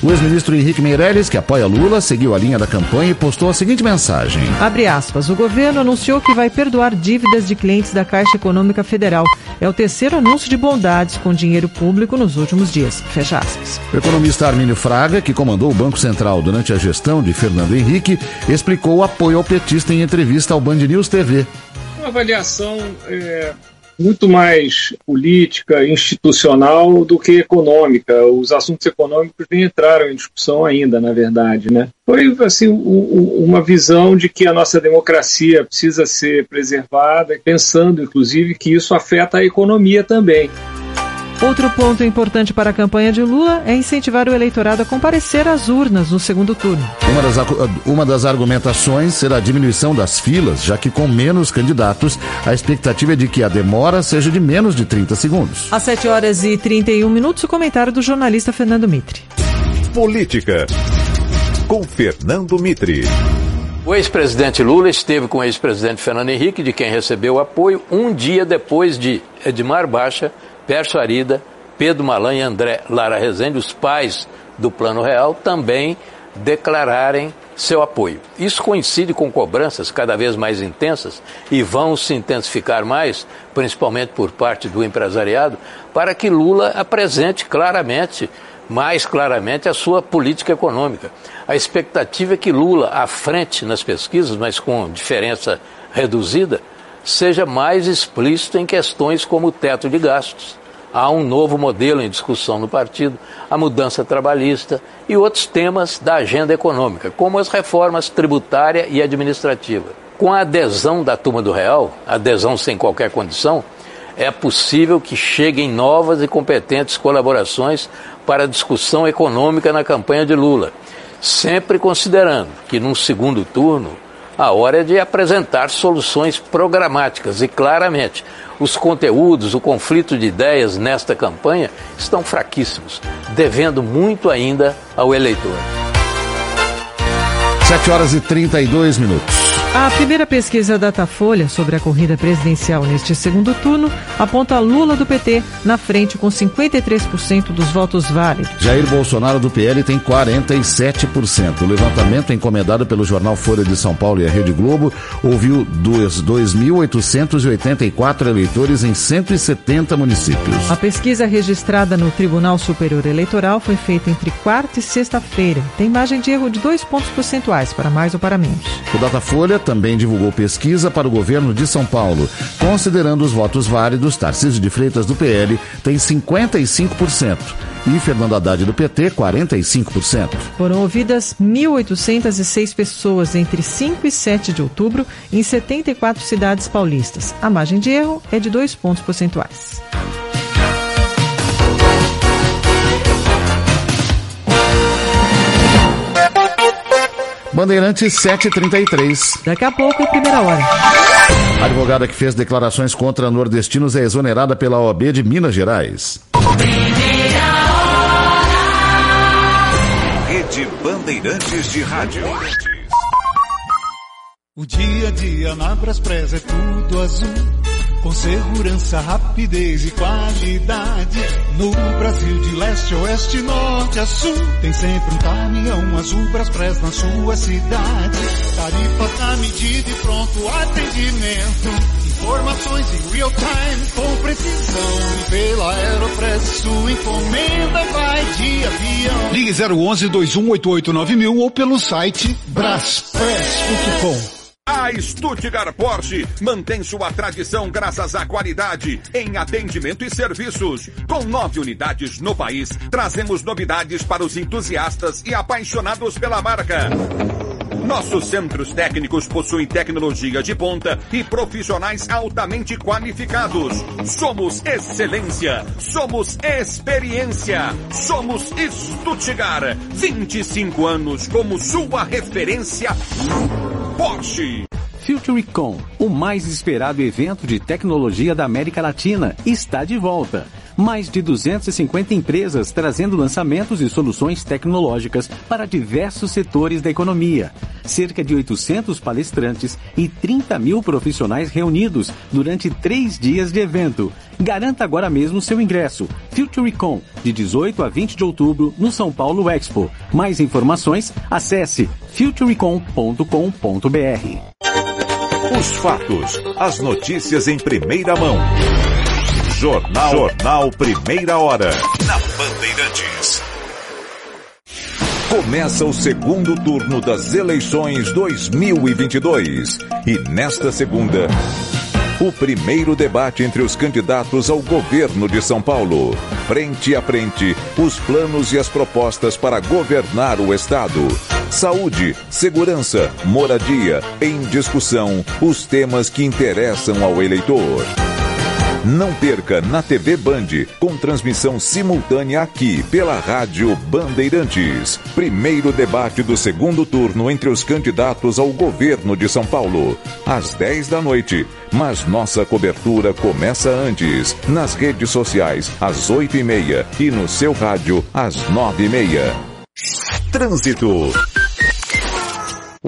Speaker 1: O ex-ministro Henrique Meirelles, que apoia Lula, seguiu a linha da campanha e postou a seguinte mensagem.
Speaker 2: Abre aspas. O governo anunciou que vai perdoar dívidas de clientes da Caixa Econômica Federal. É o terceiro anúncio de bondades com dinheiro público nos últimos dias. Fecha aspas.
Speaker 1: O economista Armínio Fraga, que comandou o Banco Central durante a gestão de Fernando Henrique, explicou o apoio ao petista em entrevista ao Band News TV.
Speaker 33: Uma avaliação é, muito mais política, institucional do que econômica. Os assuntos econômicos nem entraram em discussão ainda, na verdade, né? Foi assim uma visão de que a nossa democracia precisa ser preservada, pensando inclusive que isso afeta a economia também.
Speaker 2: Outro ponto importante para a campanha de Lula é incentivar o eleitorado a comparecer às urnas no segundo turno.
Speaker 1: Uma das, uma das argumentações será a diminuição das filas, já que com menos candidatos, a expectativa é de que a demora seja de menos de 30 segundos.
Speaker 2: Às 7 horas e 31 minutos, o comentário do jornalista Fernando Mitre.
Speaker 11: Política, com Fernando Mitre.
Speaker 34: O ex-presidente Lula esteve com o ex-presidente Fernando Henrique, de quem recebeu apoio, um dia depois de Edmar Baixa Pércio Arida, Pedro Malan e André Lara Rezende, os pais do Plano Real, também declararem seu apoio. Isso coincide com cobranças cada vez mais intensas e vão se intensificar mais, principalmente por parte do empresariado, para que Lula apresente claramente, mais claramente, a sua política econômica. A expectativa é que Lula, à frente nas pesquisas, mas com diferença reduzida, seja mais explícito em questões como o teto de gastos. Há um novo modelo em discussão no partido, a mudança trabalhista e outros temas da agenda econômica, como as reformas tributária e administrativa. Com a adesão da turma do Real, adesão sem qualquer condição, é possível que cheguem novas e competentes colaborações para a discussão econômica na campanha de Lula, sempre considerando que, num segundo turno, a hora é de apresentar soluções programáticas e claramente. Os conteúdos, o conflito de ideias nesta campanha estão fraquíssimos, devendo muito ainda ao eleitor.
Speaker 1: 7 horas e 32 minutos.
Speaker 2: A primeira pesquisa Datafolha sobre a corrida presidencial neste segundo turno aponta Lula do PT na frente com 53% dos votos válidos.
Speaker 1: Jair Bolsonaro do PL tem 47%. O levantamento encomendado pelo jornal Folha de São Paulo e a Rede Globo ouviu 2.884 eleitores em 170 municípios.
Speaker 2: A pesquisa registrada no Tribunal Superior Eleitoral foi feita entre quarta e sexta-feira. Tem margem de erro de dois pontos percentuais para mais ou para menos.
Speaker 1: O Datafolha também divulgou pesquisa para o governo de São Paulo. Considerando os votos válidos, Tarcísio de Freitas do PL tem 55% e Fernando Haddad do PT 45%.
Speaker 2: Foram ouvidas 1.806 pessoas entre 5 e 7 de outubro em 74 cidades paulistas. A margem de erro é de dois pontos percentuais.
Speaker 1: Bandeirantes 733.
Speaker 2: Daqui a pouco, primeira hora.
Speaker 1: A advogada que fez declarações contra nordestinos é exonerada pela OAB de Minas Gerais.
Speaker 11: Rede Bandeirantes de Rádio.
Speaker 35: O dia a dia na Braspress é tudo azul. Com segurança, rapidez e qualidade. No Brasil, de leste oeste, norte a sul. Tem sempre um caminhão azul Braspress na sua cidade. Tarifa na medida e pronto atendimento. Informações em real time com precisão. Pela Aeropress, sua encomenda vai de avião.
Speaker 36: Ligue 011 2188 9000 ou pelo site braspress.com.
Speaker 37: A Stuttgart Porsche mantém sua tradição graças à qualidade em atendimento e serviços. Com nove unidades no país, trazemos novidades para os entusiastas e apaixonados pela marca. Nossos centros técnicos possuem tecnologia de ponta e profissionais altamente qualificados. Somos excelência, somos experiência, somos Stuttgart. 25 anos como sua referência Porsche.
Speaker 38: FutureCon, o mais esperado evento de tecnologia da América Latina, está de volta. Mais de 250 empresas trazendo lançamentos e soluções tecnológicas para diversos setores da economia. Cerca de 800 palestrantes e 30 mil profissionais reunidos durante três dias de evento. Garanta agora mesmo seu ingresso. FutureCon, de 18 a 20 de outubro, no São Paulo Expo. Mais informações, acesse futurecon.com.br.
Speaker 11: Os fatos, as notícias em primeira mão. Jornal, Jornal Primeira Hora. Na Bandeirantes. Começa o segundo turno das eleições 2022. E nesta segunda, O primeiro debate entre os candidatos ao governo de São Paulo. Frente a frente, os planos e as propostas para governar o Estado. Saúde, segurança, moradia, em discussão, os temas que interessam ao eleitor. Não perca na TV Band, com transmissão simultânea aqui pela Rádio Bandeirantes. Primeiro debate do segundo turno entre os candidatos ao governo de São Paulo. Às 10 da noite. Mas nossa cobertura começa antes. Nas redes sociais, às 8 e meia. E no seu rádio, às 9 e meia. Trânsito.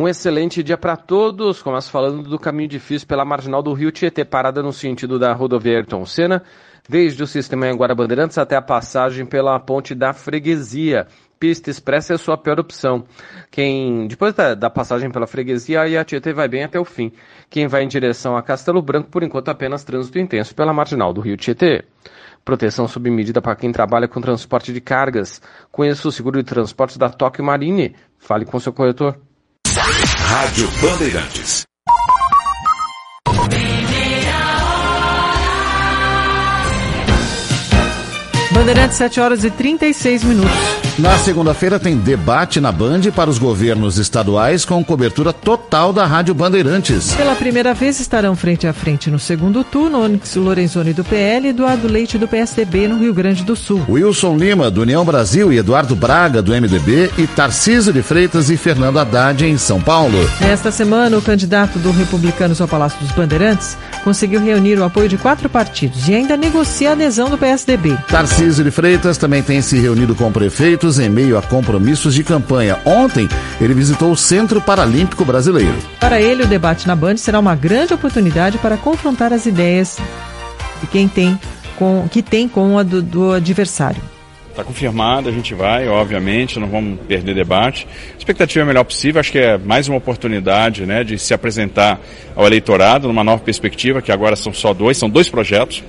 Speaker 25: Um excelente dia para todos. Começo falando do caminho difícil pela marginal do Rio Tietê, parada no sentido da rodovia Ayrton Senna, desde o sistema Anguara Bandeirantes até a passagem pela ponte da freguesia. Pista expressa é a sua pior opção. Quem, depois da, da passagem pela freguesia, aí a Tietê vai bem até o fim. Quem vai em direção a Castelo Branco, por enquanto apenas trânsito intenso pela marginal do Rio Tietê. Proteção sob medida para quem trabalha com transporte de cargas. Conheça o seguro de transporte da Tóquio Marine. Fale com seu corretor.
Speaker 11: Rádio Bandeirantes.
Speaker 2: Bandeirantes, 7 horas e 36 minutos.
Speaker 1: Na segunda-feira tem debate na Band para os governos estaduais com cobertura total da Rádio Bandeirantes.
Speaker 2: Pela primeira vez estarão frente a frente no segundo turno Onyx Lorenzoni do PL e Eduardo Leite do PSDB no Rio Grande do Sul.
Speaker 1: Wilson Lima do União Brasil e Eduardo Braga do MDB e Tarcísio de Freitas e Fernando Haddad em São Paulo.
Speaker 2: Nesta semana, o candidato do Republicanos ao Palácio dos Bandeirantes conseguiu reunir o apoio de quatro partidos e ainda negocia a adesão do PSDB.
Speaker 1: Tarcísio de Freitas também tem se reunido com prefeitos em meio a compromissos de campanha. Ontem, ele visitou o Centro Paralímpico Brasileiro.
Speaker 2: Para ele, o debate na Band será uma grande oportunidade para confrontar as ideias de quem tem com, que tem com a do, do adversário.
Speaker 39: Está confirmado, a gente vai, obviamente, não vamos perder debate. A expectativa é a melhor possível, acho que é mais uma oportunidade né, de se apresentar ao eleitorado numa nova perspectiva, que agora são só dois, são dois projetos.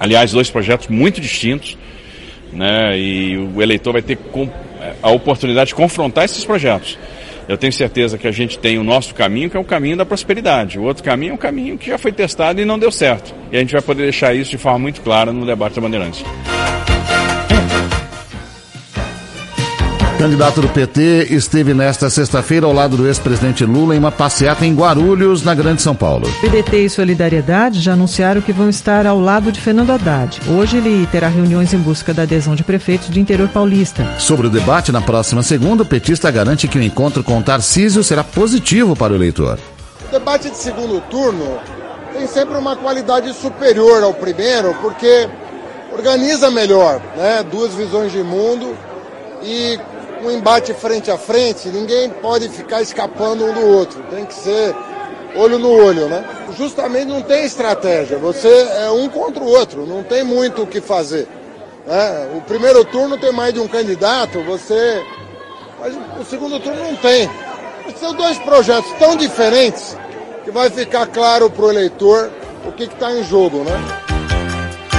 Speaker 39: Aliás, dois projetos muito distintos né? E o eleitor vai ter a oportunidade de confrontar esses projetos. Eu tenho certeza que a gente tem o nosso caminho, que é o caminho da prosperidade. O outro caminho é um caminho que já foi testado e não deu certo. E a gente vai poder deixar isso de forma muito clara no debate da Bandeirantes.
Speaker 1: Candidato do PT esteve nesta sexta-feira ao lado do ex-presidente Lula em uma passeata em Guarulhos, na Grande São Paulo.
Speaker 2: PDT e Solidariedade já anunciaram que vão estar ao lado de Fernando Haddad. Hoje ele terá reuniões em busca da adesão de prefeitos do interior paulista.
Speaker 1: Sobre o debate na próxima segunda, o petista garante que o encontro com Tarcísio será positivo para o eleitor.
Speaker 40: O debate de segundo turno tem sempre uma qualidade superior ao primeiro, porque organiza melhor, né? Duas visões de mundo e um embate frente a frente, ninguém pode ficar escapando um do outro. Tem que ser olho no olho, né? Justamente não tem estratégia. Você é um contra o outro, não tem muito o que fazer. Né? O primeiro turno tem mais de um candidato, você. Mas o segundo turno não tem. São dois projetos tão diferentes que vai ficar claro para o eleitor o que está em jogo, né?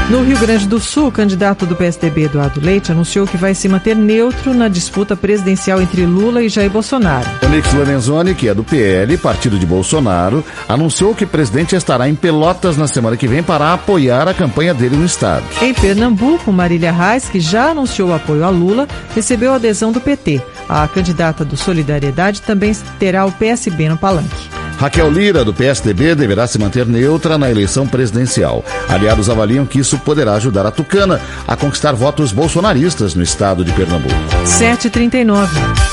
Speaker 2: No Rio Grande do Sul, o candidato do PSDB, Eduardo Leite, anunciou que vai se manter neutro na disputa presidencial entre Lula e Jair Bolsonaro.
Speaker 1: Onix Lorenzoni, que é do PL, partido de Bolsonaro, anunciou que o presidente estará em Pelotas na semana que vem para apoiar a campanha dele no estado.
Speaker 2: Em Pernambuco, Marília Reis, que já anunciou apoio a Lula, recebeu a adesão do PT. A candidata do Solidariedade também terá o PSB no palanque.
Speaker 1: Raquel Lira, do PSDB, deverá se manter neutra na eleição presidencial. Aliados avaliam que isso poderá ajudar a Tucana a conquistar votos bolsonaristas no estado de Pernambuco.
Speaker 2: 739.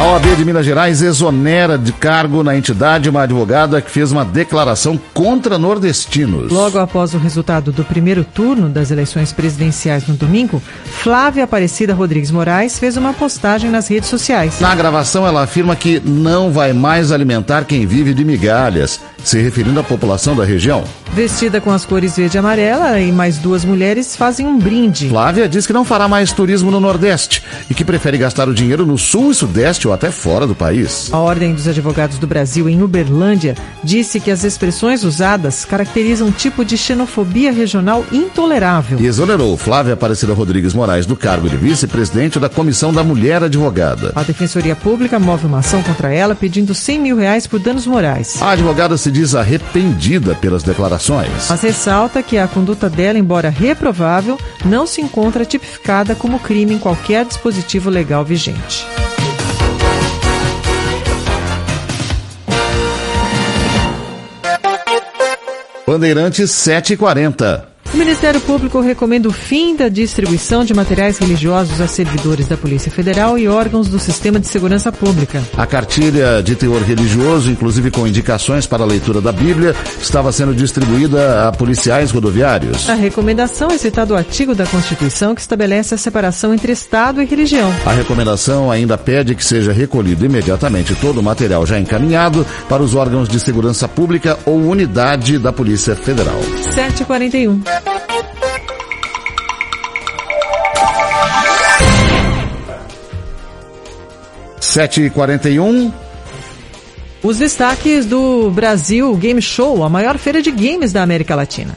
Speaker 1: A OAB de Minas Gerais exonera de cargo na entidade uma advogada que fez uma declaração contra nordestinos.
Speaker 2: Logo após o resultado do primeiro turno das eleições presidenciais no domingo, Flávia Aparecida Rodrigues Moraes fez uma postagem nas redes sociais.
Speaker 1: Na gravação, ela afirma que não vai mais alimentar quem vive de migalhas, se referindo à população da região.
Speaker 2: Vestida com as cores verde e amarela e mais duas mulheres fazem um brinde.
Speaker 1: Flávia diz que não fará mais turismo no Nordeste e que prefere gastar o dinheiro no Sul e Sudeste ou até fora do país.
Speaker 2: A Ordem dos Advogados do Brasil, em Uberlândia, disse que as expressões usadas caracterizam um tipo de xenofobia regional intolerável.
Speaker 1: E exonerou Flávia Aparecida Rodrigues Moraes do cargo de vice-presidente da Comissão da Mulher Advogada.
Speaker 2: A Defensoria Pública move uma ação contra ela pedindo 100 mil reais por danos morais.
Speaker 1: A advogada se diz arrependida pelas declarações declarações.
Speaker 2: Mas ressalta que a conduta dela, embora reprovável, não se encontra tipificada como crime em qualquer dispositivo legal vigente.
Speaker 1: Bandeirantes 740.
Speaker 2: O Ministério Público recomenda o fim da distribuição de materiais religiosos a servidores da Polícia Federal e órgãos do Sistema de Segurança Pública.
Speaker 1: A cartilha de teor religioso, inclusive com indicações para a leitura da Bíblia, estava sendo distribuída a policiais rodoviários.
Speaker 2: A recomendação é citada o artigo da Constituição que estabelece a separação entre Estado e religião.
Speaker 1: A recomendação ainda pede que seja recolhido imediatamente todo o material já encaminhado para os órgãos de segurança pública ou unidade da Polícia Federal.
Speaker 2: 741.
Speaker 1: Sete e quarenta e um.
Speaker 2: Os destaques do Brasil Game Show, a maior feira de games da América Latina.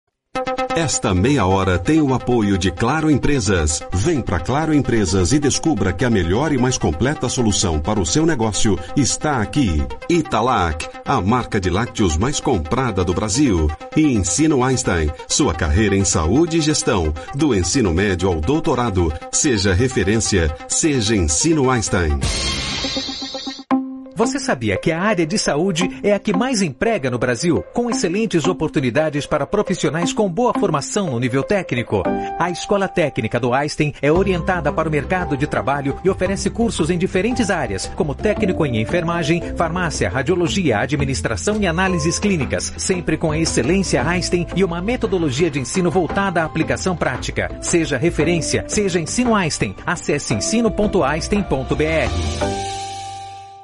Speaker 27: Esta meia hora tem o apoio de Claro Empresas. Vem para Claro Empresas e descubra que a melhor e mais completa solução para o seu negócio está aqui. Italac, a marca de lácteos mais comprada do Brasil. E Ensino Einstein, sua carreira em saúde e gestão, do ensino médio ao doutorado. Seja referência, seja Ensino Einstein.
Speaker 41: Você sabia que a área de saúde é a que mais emprega no Brasil, com excelentes oportunidades para profissionais com boa formação no nível técnico? A Escola Técnica do Einstein é orientada para o mercado de trabalho e oferece cursos em diferentes áreas, como técnico em enfermagem, farmácia, radiologia, administração e análises clínicas, sempre com a excelência Einstein e uma metodologia de ensino voltada à aplicação prática. Seja referência, seja ensino Einstein. Acesse ensino.einstein.br.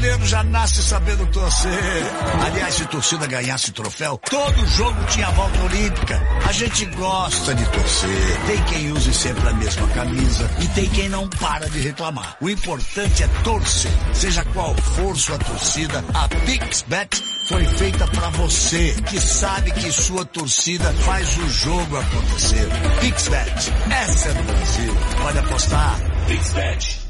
Speaker 42: Brasileiro já nasce sabendo torcer. Aliás, se torcida ganhasse troféu, todo jogo tinha volta olímpica. A gente gosta de torcer. Tem quem use sempre a mesma camisa e tem quem não para de reclamar. O importante é torcer. Seja qual for sua torcida, a PixBet foi feita para você, que sabe que sua torcida faz o jogo acontecer. PixBet, essa é do Brasil. Pode apostar. PixBet.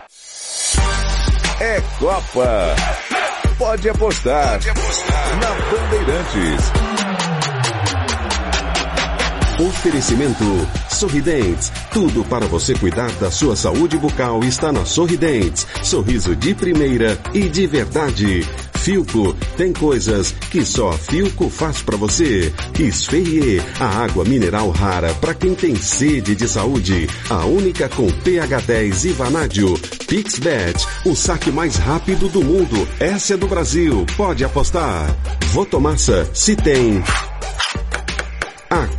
Speaker 11: É Copa. Pode apostar. Na Bandeirantes.
Speaker 27: Oferecimento Sorridentes. Tudo para você cuidar da sua saúde bucal está na Sorridentes. Sorriso de primeira e de verdade. Filco tem coisas que só Filco faz para você. Esferrier, a água mineral rara para quem tem sede de saúde. A única com pH 10 e vanádio. Pixbet, o saque mais rápido do mundo. Essa é do Brasil. Pode apostar. Votomassa, se tem.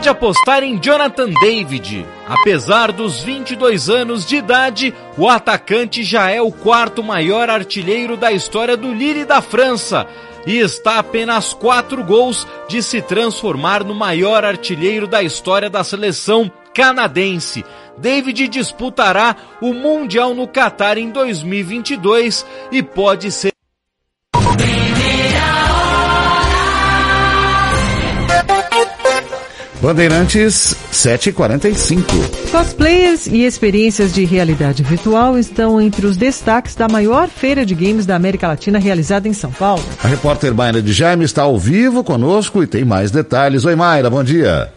Speaker 43: Pode apostar em Jonathan David. Apesar dos 22 anos de idade, o atacante já é o quarto maior artilheiro da história do Lille da França e está a apenas quatro gols de se transformar no maior artilheiro da história da seleção canadense. David disputará o Mundial no Catar em 2022 e pode ser
Speaker 1: Bandeirantes 745.
Speaker 2: Cosplayers e experiências de realidade virtual estão entre os destaques da maior feira de games da América Latina realizada em São Paulo.
Speaker 1: A repórter Mayra de Jaime está ao vivo conosco e tem mais detalhes. Oi, Mayra, bom dia.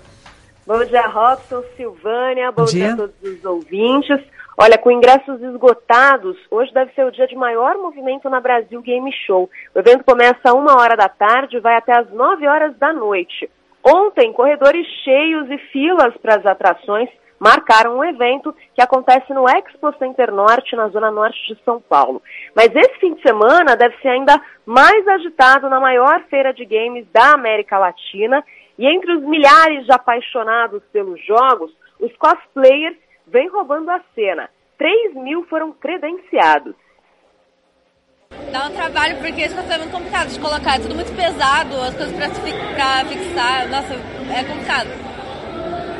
Speaker 44: Bom dia, Robson, Silvânia, bom, bom dia. dia a todos os ouvintes. Olha, com ingressos esgotados, hoje deve ser o dia de maior movimento na Brasil Game Show. O evento começa a uma hora da tarde e vai até às nove horas da noite. Ontem, corredores cheios e filas para as atrações marcaram um evento que acontece no Expo Center Norte, na zona norte de São Paulo. Mas esse fim de semana deve ser ainda mais agitado na maior feira de games da América Latina. E entre os milhares de apaixonados pelos jogos, os cosplayers vêm roubando a cena. 3 mil foram credenciados.
Speaker 45: Dá um trabalho porque isso é muito complicado de colocar, é tudo muito pesado, as coisas pra, pra fixar, nossa, é complicado.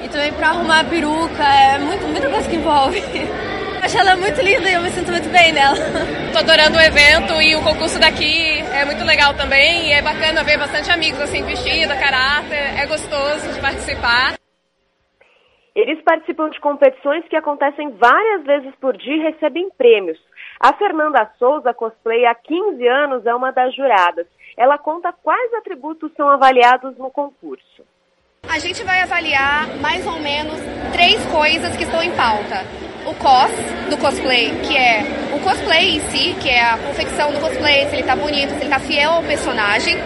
Speaker 45: E também pra arrumar a peruca, é muito, muita coisa que envolve. Acho ela muito linda e eu me sinto muito bem nela.
Speaker 39: Tô adorando o evento e o concurso daqui é muito legal também. E é bacana ver bastante amigos assim, vestida, caráter, é gostoso de participar.
Speaker 44: Eles participam de competições que acontecem várias vezes por dia e recebem prêmios. A Fernanda Souza, cosplay há 15 anos, é uma das juradas. Ela conta quais atributos são avaliados no concurso.
Speaker 39: A gente vai avaliar mais ou menos três coisas que estão em pauta. O cos do cosplay, que é o cosplay em si, que é a confecção do cosplay, se ele tá bonito, se ele tá fiel ao personagem.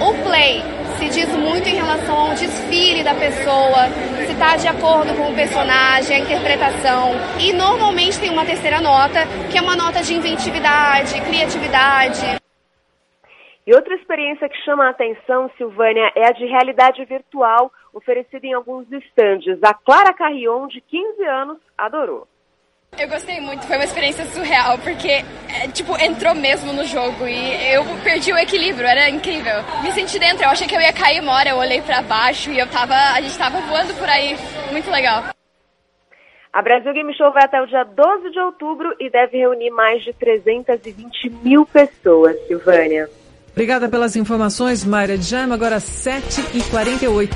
Speaker 39: O play, se diz muito em relação ao desfile da pessoa, se está de acordo com o personagem, a interpretação. E normalmente tem uma terceira nota, que é uma nota de inventividade, criatividade.
Speaker 44: E outra experiência que chama a atenção, Silvânia, é a de realidade virtual, oferecida em alguns estandes. A Clara Carrion, de 15 anos, adorou.
Speaker 39: Eu gostei muito, foi uma experiência surreal, porque, é, tipo, entrou mesmo no jogo e eu perdi o equilíbrio, era incrível. Me senti dentro, eu achei que eu ia cair uma hora, eu olhei para baixo e eu tava, a gente tava voando por aí, muito legal.
Speaker 44: A Brasil Game Show vai até o dia 12 de outubro e deve reunir mais de 320 mil pessoas, Silvânia.
Speaker 2: Obrigada pelas informações, Mayra de Jaime. Agora 7h48.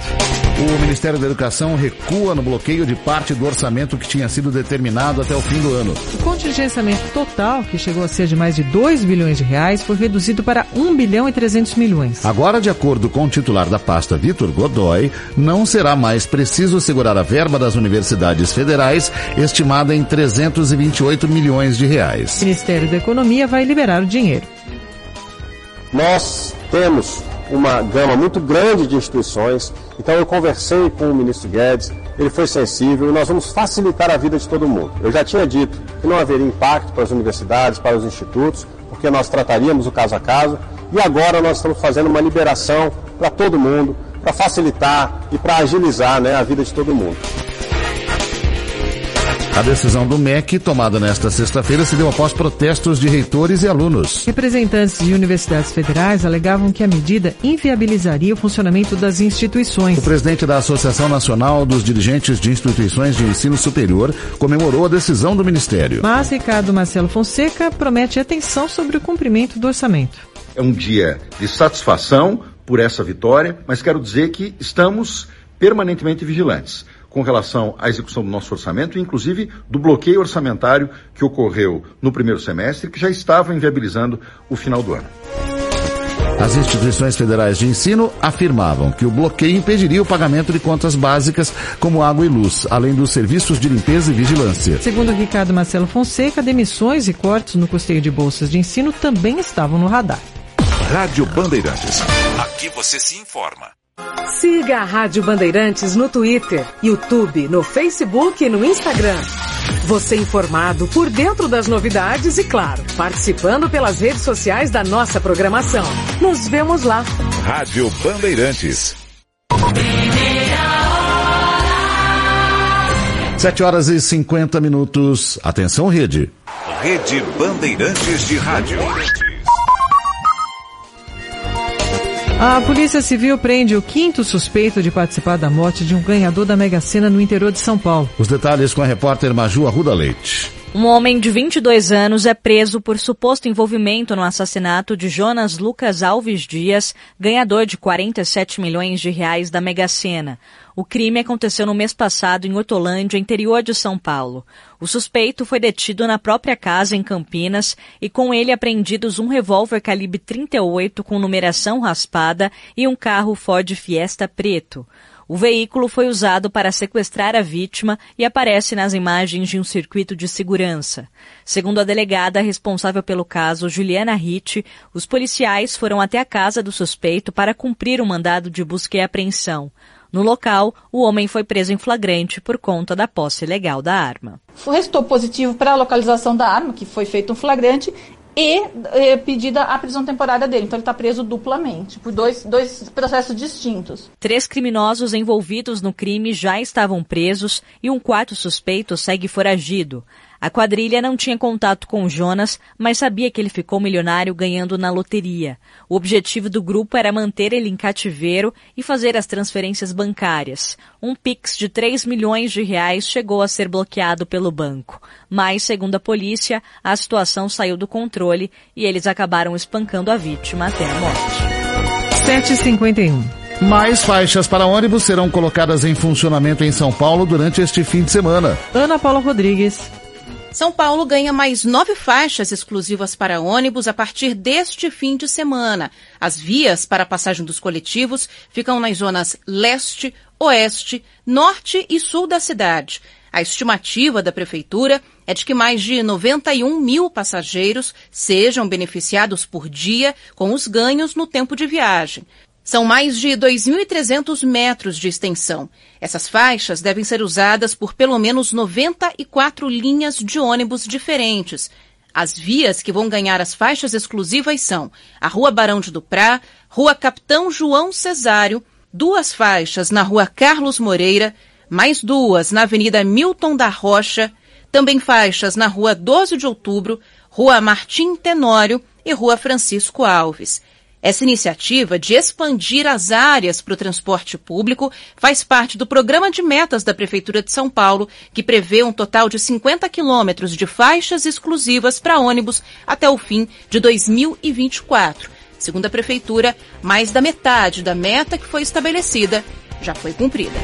Speaker 1: O Ministério da Educação recua no bloqueio de parte do orçamento que tinha sido determinado até o fim do ano.
Speaker 2: O contingenciamento total, que chegou a ser de mais de 2 bilhões de reais, foi reduzido para 1 bilhão e 300 milhões.
Speaker 1: Agora, de acordo com o titular da pasta, Vitor Godoy, não será mais preciso segurar a verba das universidades federais, estimada em 328 milhões de reais.
Speaker 2: O Ministério da Economia vai liberar o dinheiro.
Speaker 46: Nós temos uma gama muito grande de instituições, então eu conversei com o ministro Guedes, ele foi sensível e nós vamos facilitar a vida de todo mundo. Eu já tinha dito que não haveria impacto para as universidades, para os institutos, porque nós trataríamos o caso a caso, e agora nós estamos fazendo uma liberação para todo mundo, para facilitar e para agilizar né, a vida de todo mundo.
Speaker 1: A decisão do MEC, tomada nesta sexta-feira, se deu após protestos de reitores e alunos.
Speaker 2: Representantes de universidades federais alegavam que a medida inviabilizaria o funcionamento das instituições.
Speaker 1: O presidente da Associação Nacional dos Dirigentes de Instituições de Ensino Superior comemorou a decisão do Ministério.
Speaker 2: Mas Ricardo Marcelo Fonseca promete atenção sobre o cumprimento do orçamento.
Speaker 47: É um dia de satisfação por essa vitória, mas quero dizer que estamos permanentemente vigilantes com relação à execução do nosso orçamento, inclusive do bloqueio orçamentário que ocorreu no primeiro semestre, que já estava inviabilizando o final do ano.
Speaker 1: As instituições federais de ensino afirmavam que o bloqueio impediria o pagamento de contas básicas como água e luz, além dos serviços de limpeza e vigilância.
Speaker 2: Segundo Ricardo Marcelo Fonseca, demissões e cortes no custeio de bolsas de ensino também estavam no radar.
Speaker 11: Rádio Bandeirantes. Aqui você se informa.
Speaker 48: Siga a Rádio Bandeirantes no Twitter, YouTube, no Facebook e no Instagram. Você informado por dentro das novidades e, claro, participando pelas redes sociais da nossa programação. Nos vemos lá.
Speaker 11: Rádio Bandeirantes.
Speaker 1: 7 horas e 50 minutos. Atenção, rede.
Speaker 11: Rede Bandeirantes de Rádio.
Speaker 2: A Polícia Civil prende o quinto suspeito de participar da morte de um ganhador da Mega Sena no interior de São Paulo.
Speaker 1: Os detalhes com a repórter Maju Arruda Leite.
Speaker 49: Um homem de 22 anos é preso por suposto envolvimento no assassinato de Jonas Lucas Alves Dias, ganhador de 47 milhões de reais da Mega Sena. O crime aconteceu no mês passado em Hortolândia, interior de São Paulo. O suspeito foi detido na própria casa em Campinas e com ele apreendidos um revólver calibre 38 com numeração raspada e um carro Ford Fiesta preto. O veículo foi usado para sequestrar a vítima e aparece nas imagens de um circuito de segurança. Segundo a delegada responsável pelo caso, Juliana Ritt, os policiais foram até a casa do suspeito para cumprir o um mandado de busca e apreensão. No local, o homem foi preso em flagrante por conta da posse ilegal da arma.
Speaker 50: Restou positivo para a localização da arma, que foi feito um flagrante, e é, pedida a prisão temporária dele. Então ele está preso duplamente, por dois, dois processos distintos.
Speaker 49: Três criminosos envolvidos no crime já estavam presos e um quarto suspeito segue foragido. A quadrilha não tinha contato com Jonas, mas sabia que ele ficou milionário ganhando na loteria. O objetivo do grupo era manter ele em cativeiro e fazer as transferências bancárias. Um Pix de 3 milhões de reais chegou a ser bloqueado pelo banco. Mas, segundo a polícia, a situação saiu do controle e eles acabaram espancando a vítima até a morte.
Speaker 2: 751.
Speaker 1: Mais faixas para ônibus serão colocadas em funcionamento em São Paulo durante este fim de semana.
Speaker 2: Ana Paula Rodrigues.
Speaker 51: São Paulo ganha mais nove faixas exclusivas para ônibus a partir deste fim de semana. As vias para a passagem dos coletivos ficam nas zonas leste, oeste, norte e sul da cidade. A estimativa da Prefeitura é de que mais de 91 mil passageiros sejam beneficiados por dia com os ganhos no tempo de viagem. São mais de 2.300 metros de extensão. Essas faixas devem ser usadas por pelo menos 94 linhas de ônibus diferentes. As vias que vão ganhar as faixas exclusivas são a Rua Barão de Duprá, Rua Capitão João Cesário, duas faixas na Rua Carlos Moreira, mais duas na Avenida Milton da Rocha, também faixas na Rua 12 de Outubro, Rua Martim Tenório e Rua Francisco Alves. Essa iniciativa de expandir as áreas para o transporte público faz parte do programa de metas da Prefeitura de São Paulo, que prevê um total de 50 quilômetros de faixas exclusivas para ônibus até o fim de 2024. Segundo a Prefeitura, mais da metade da meta que foi estabelecida já foi cumprida.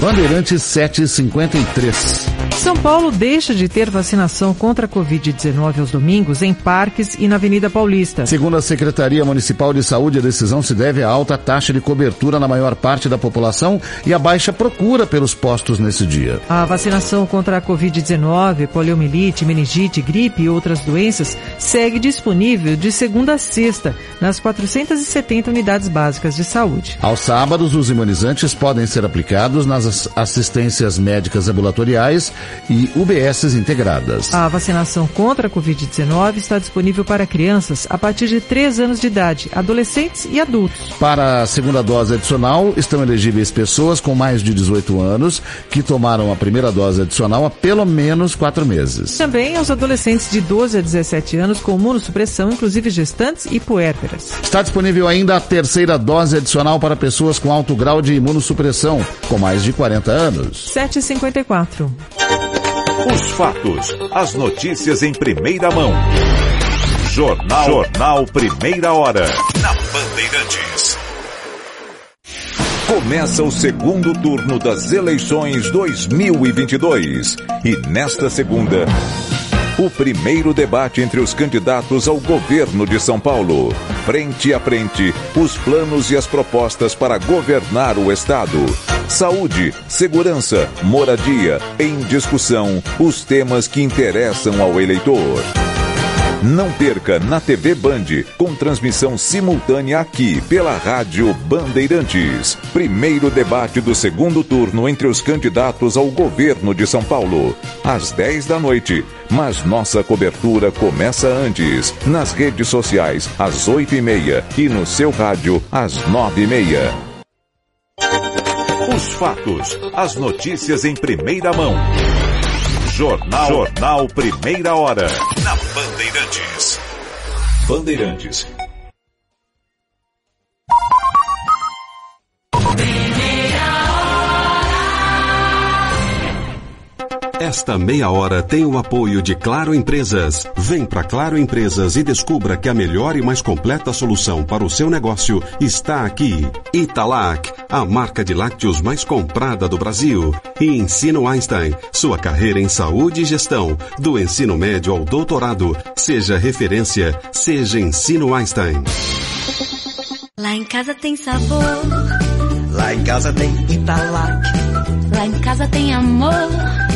Speaker 1: Bandeirantes 753.
Speaker 2: São Paulo deixa de ter vacinação contra a Covid-19 aos domingos em parques e na Avenida Paulista.
Speaker 1: Segundo a Secretaria Municipal de Saúde, a decisão se deve à alta taxa de cobertura na maior parte da população e à baixa procura pelos postos nesse dia.
Speaker 2: A vacinação contra a Covid-19, poliomielite, meningite, gripe e outras doenças segue disponível de segunda a sexta nas 470 unidades básicas de saúde.
Speaker 1: Aos sábados, os imunizantes podem ser aplicados nas assistências médicas ambulatoriais e UBSs integradas.
Speaker 2: A vacinação contra a Covid-19 está disponível para crianças a partir de 3 anos de idade, adolescentes e adultos.
Speaker 1: Para a segunda dose adicional, estão elegíveis pessoas com mais de 18 anos que tomaram a primeira dose adicional há pelo menos 4 meses.
Speaker 2: Também aos adolescentes de 12 a 17 anos com imunossupressão, inclusive gestantes e puérperas.
Speaker 1: Está disponível ainda a terceira dose adicional para pessoas com alto grau de imunossupressão, com mais de 40 anos.
Speaker 2: 754.
Speaker 11: Os fatos, as notícias em primeira mão. Jornal, Jornal Primeira Hora. Na Bandeirantes. Começa o segundo turno das eleições 2022. E nesta segunda, o primeiro debate entre os candidatos ao governo de São Paulo. Frente a frente, os planos e as propostas para governar o Estado. Saúde, segurança, moradia, em discussão, os temas que interessam ao eleitor. Não perca na TV Band, com transmissão simultânea aqui pela Rádio Bandeirantes. Primeiro debate do segundo turno entre os candidatos ao governo de São Paulo, às 10 da noite. Mas nossa cobertura começa antes, nas redes sociais, às 8 e meia e no seu rádio, às 9 e meia.
Speaker 52: Os fatos, as notícias em primeira mão. Jornal, Jornal Primeira Hora. Na. Bandeirantes.
Speaker 27: Esta meia hora tem o apoio de Claro Empresas. Vem para Claro Empresas e descubra que a melhor e mais completa solução para o seu negócio está aqui. Italac, a marca de lácteos mais comprada do Brasil. E Ensino Einstein, sua carreira em saúde e gestão, do ensino médio ao doutorado. Seja referência, seja Ensino Einstein.
Speaker 53: Lá em casa tem sabor.
Speaker 54: Lá em casa tem Italac.
Speaker 53: Lá em casa tem amor.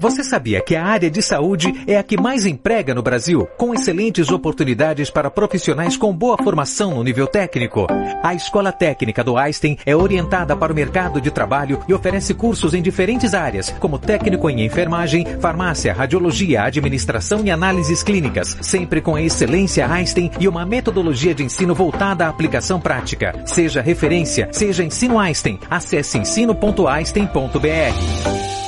Speaker 41: Você sabia que a área de saúde é a que mais emprega no Brasil, com excelentes oportunidades para profissionais com boa formação no nível técnico? A Escola Técnica do Einstein é orientada para o mercado de trabalho e oferece cursos em diferentes áreas, como técnico em enfermagem, farmácia, radiologia, administração e análises clínicas, sempre com a excelência Einstein e uma metodologia de ensino voltada à aplicação prática. Seja referência, seja ensino Einstein. Acesse ensino.einstein.br.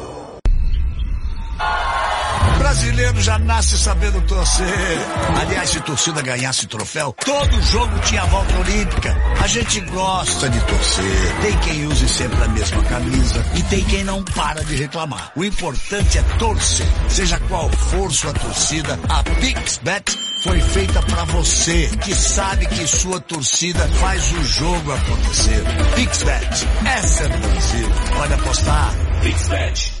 Speaker 42: Brasileiro já nasce sabendo torcer. Aliás, se torcida ganhasse troféu, todo jogo tinha volta olímpica. A gente gosta de torcer. Tem quem use sempre a mesma camisa e tem quem não para de reclamar. O importante é torcer. Seja qual for sua torcida, a PixBet foi feita para você que sabe que sua torcida faz o jogo acontecer. PixBet, essa é do Brasil. Pode apostar. PixBet.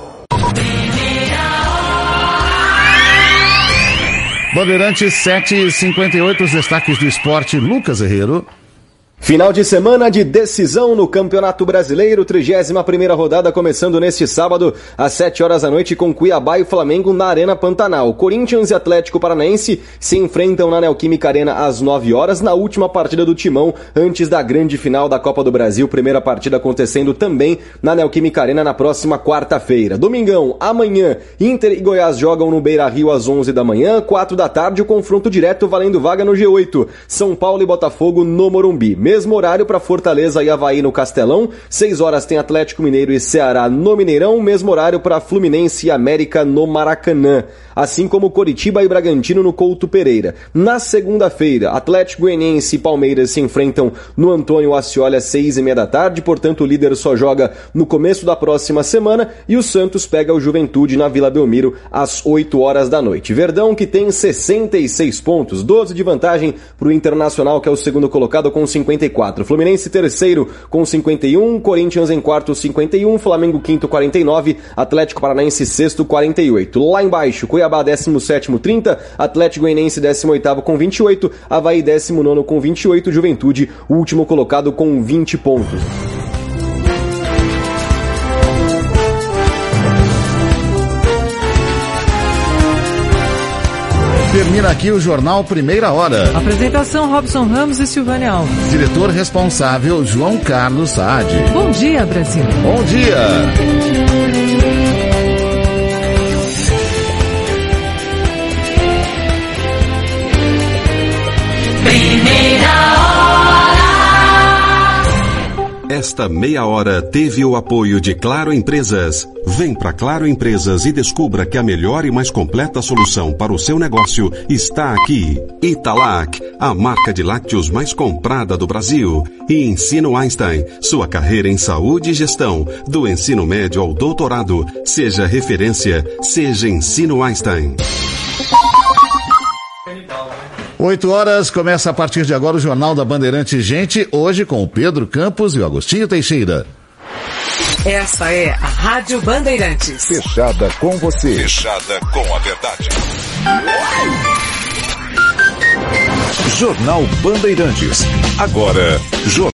Speaker 1: Bandeirantes 758, os destaques do esporte, Lucas Herrero.
Speaker 55: Final de semana de decisão no Campeonato Brasileiro, 31ª rodada começando neste sábado às 7 horas da noite com Cuiabá e Flamengo na Arena Pantanal. Corinthians e Atlético Paranaense se enfrentam na Neoquímica Arena às 9 horas na última partida do Timão antes da grande final da Copa do Brasil, primeira partida acontecendo também na Neoquímica Arena na próxima quarta-feira. Domingão, amanhã, Inter e Goiás jogam no Beira-Rio às 11 da manhã, 4 da tarde o confronto direto valendo vaga no G8. São Paulo e Botafogo no Morumbi. Mesmo horário para Fortaleza e Havaí no Castelão. 6 horas tem Atlético Mineiro e Ceará no Mineirão. Mesmo horário para Fluminense e América no Maracanã. Assim como Coritiba e Bragantino no Couto Pereira. Na segunda-feira, Atlético Goianiense e Palmeiras se enfrentam no Antônio Ascioli às 6 e meia da tarde. Portanto, o líder só joga no começo da próxima semana. E o Santos pega o Juventude na Vila Belmiro às 8 horas da noite. Verdão que tem 66 pontos, 12 de vantagem para o Internacional, que é o segundo colocado com 50 54. Fluminense terceiro com 51, Corinthians em quarto 51, Flamengo quinto 49, Atlético Paranaense sexto 48. Lá embaixo, Cuiabá 17 30, Atlético Goianiense 18 com 28, Havaí 19 com 28, Juventude último colocado com 20 pontos.
Speaker 1: Termina aqui o Jornal Primeira Hora.
Speaker 2: Apresentação Robson Ramos e Silvânia Alves.
Speaker 1: Diretor responsável João Carlos Saad.
Speaker 2: Bom dia, Brasil.
Speaker 1: Bom dia.
Speaker 27: Esta meia hora teve o apoio de Claro Empresas. Vem para Claro Empresas e descubra que a melhor e mais completa solução para o seu negócio está aqui. Italac, a marca de lácteos mais comprada do Brasil. E Ensino Einstein, sua carreira em saúde e gestão, do ensino médio ao doutorado. Seja referência, seja Ensino Einstein.
Speaker 1: 8 horas, começa a partir de agora o Jornal da Bandeirante Gente, hoje com o Pedro Campos e o Agostinho Teixeira.
Speaker 48: Essa é a Rádio Bandeirantes.
Speaker 11: Fechada com você.
Speaker 52: Fechada com a verdade.
Speaker 11: Jornal Bandeirantes. Agora, Jornal.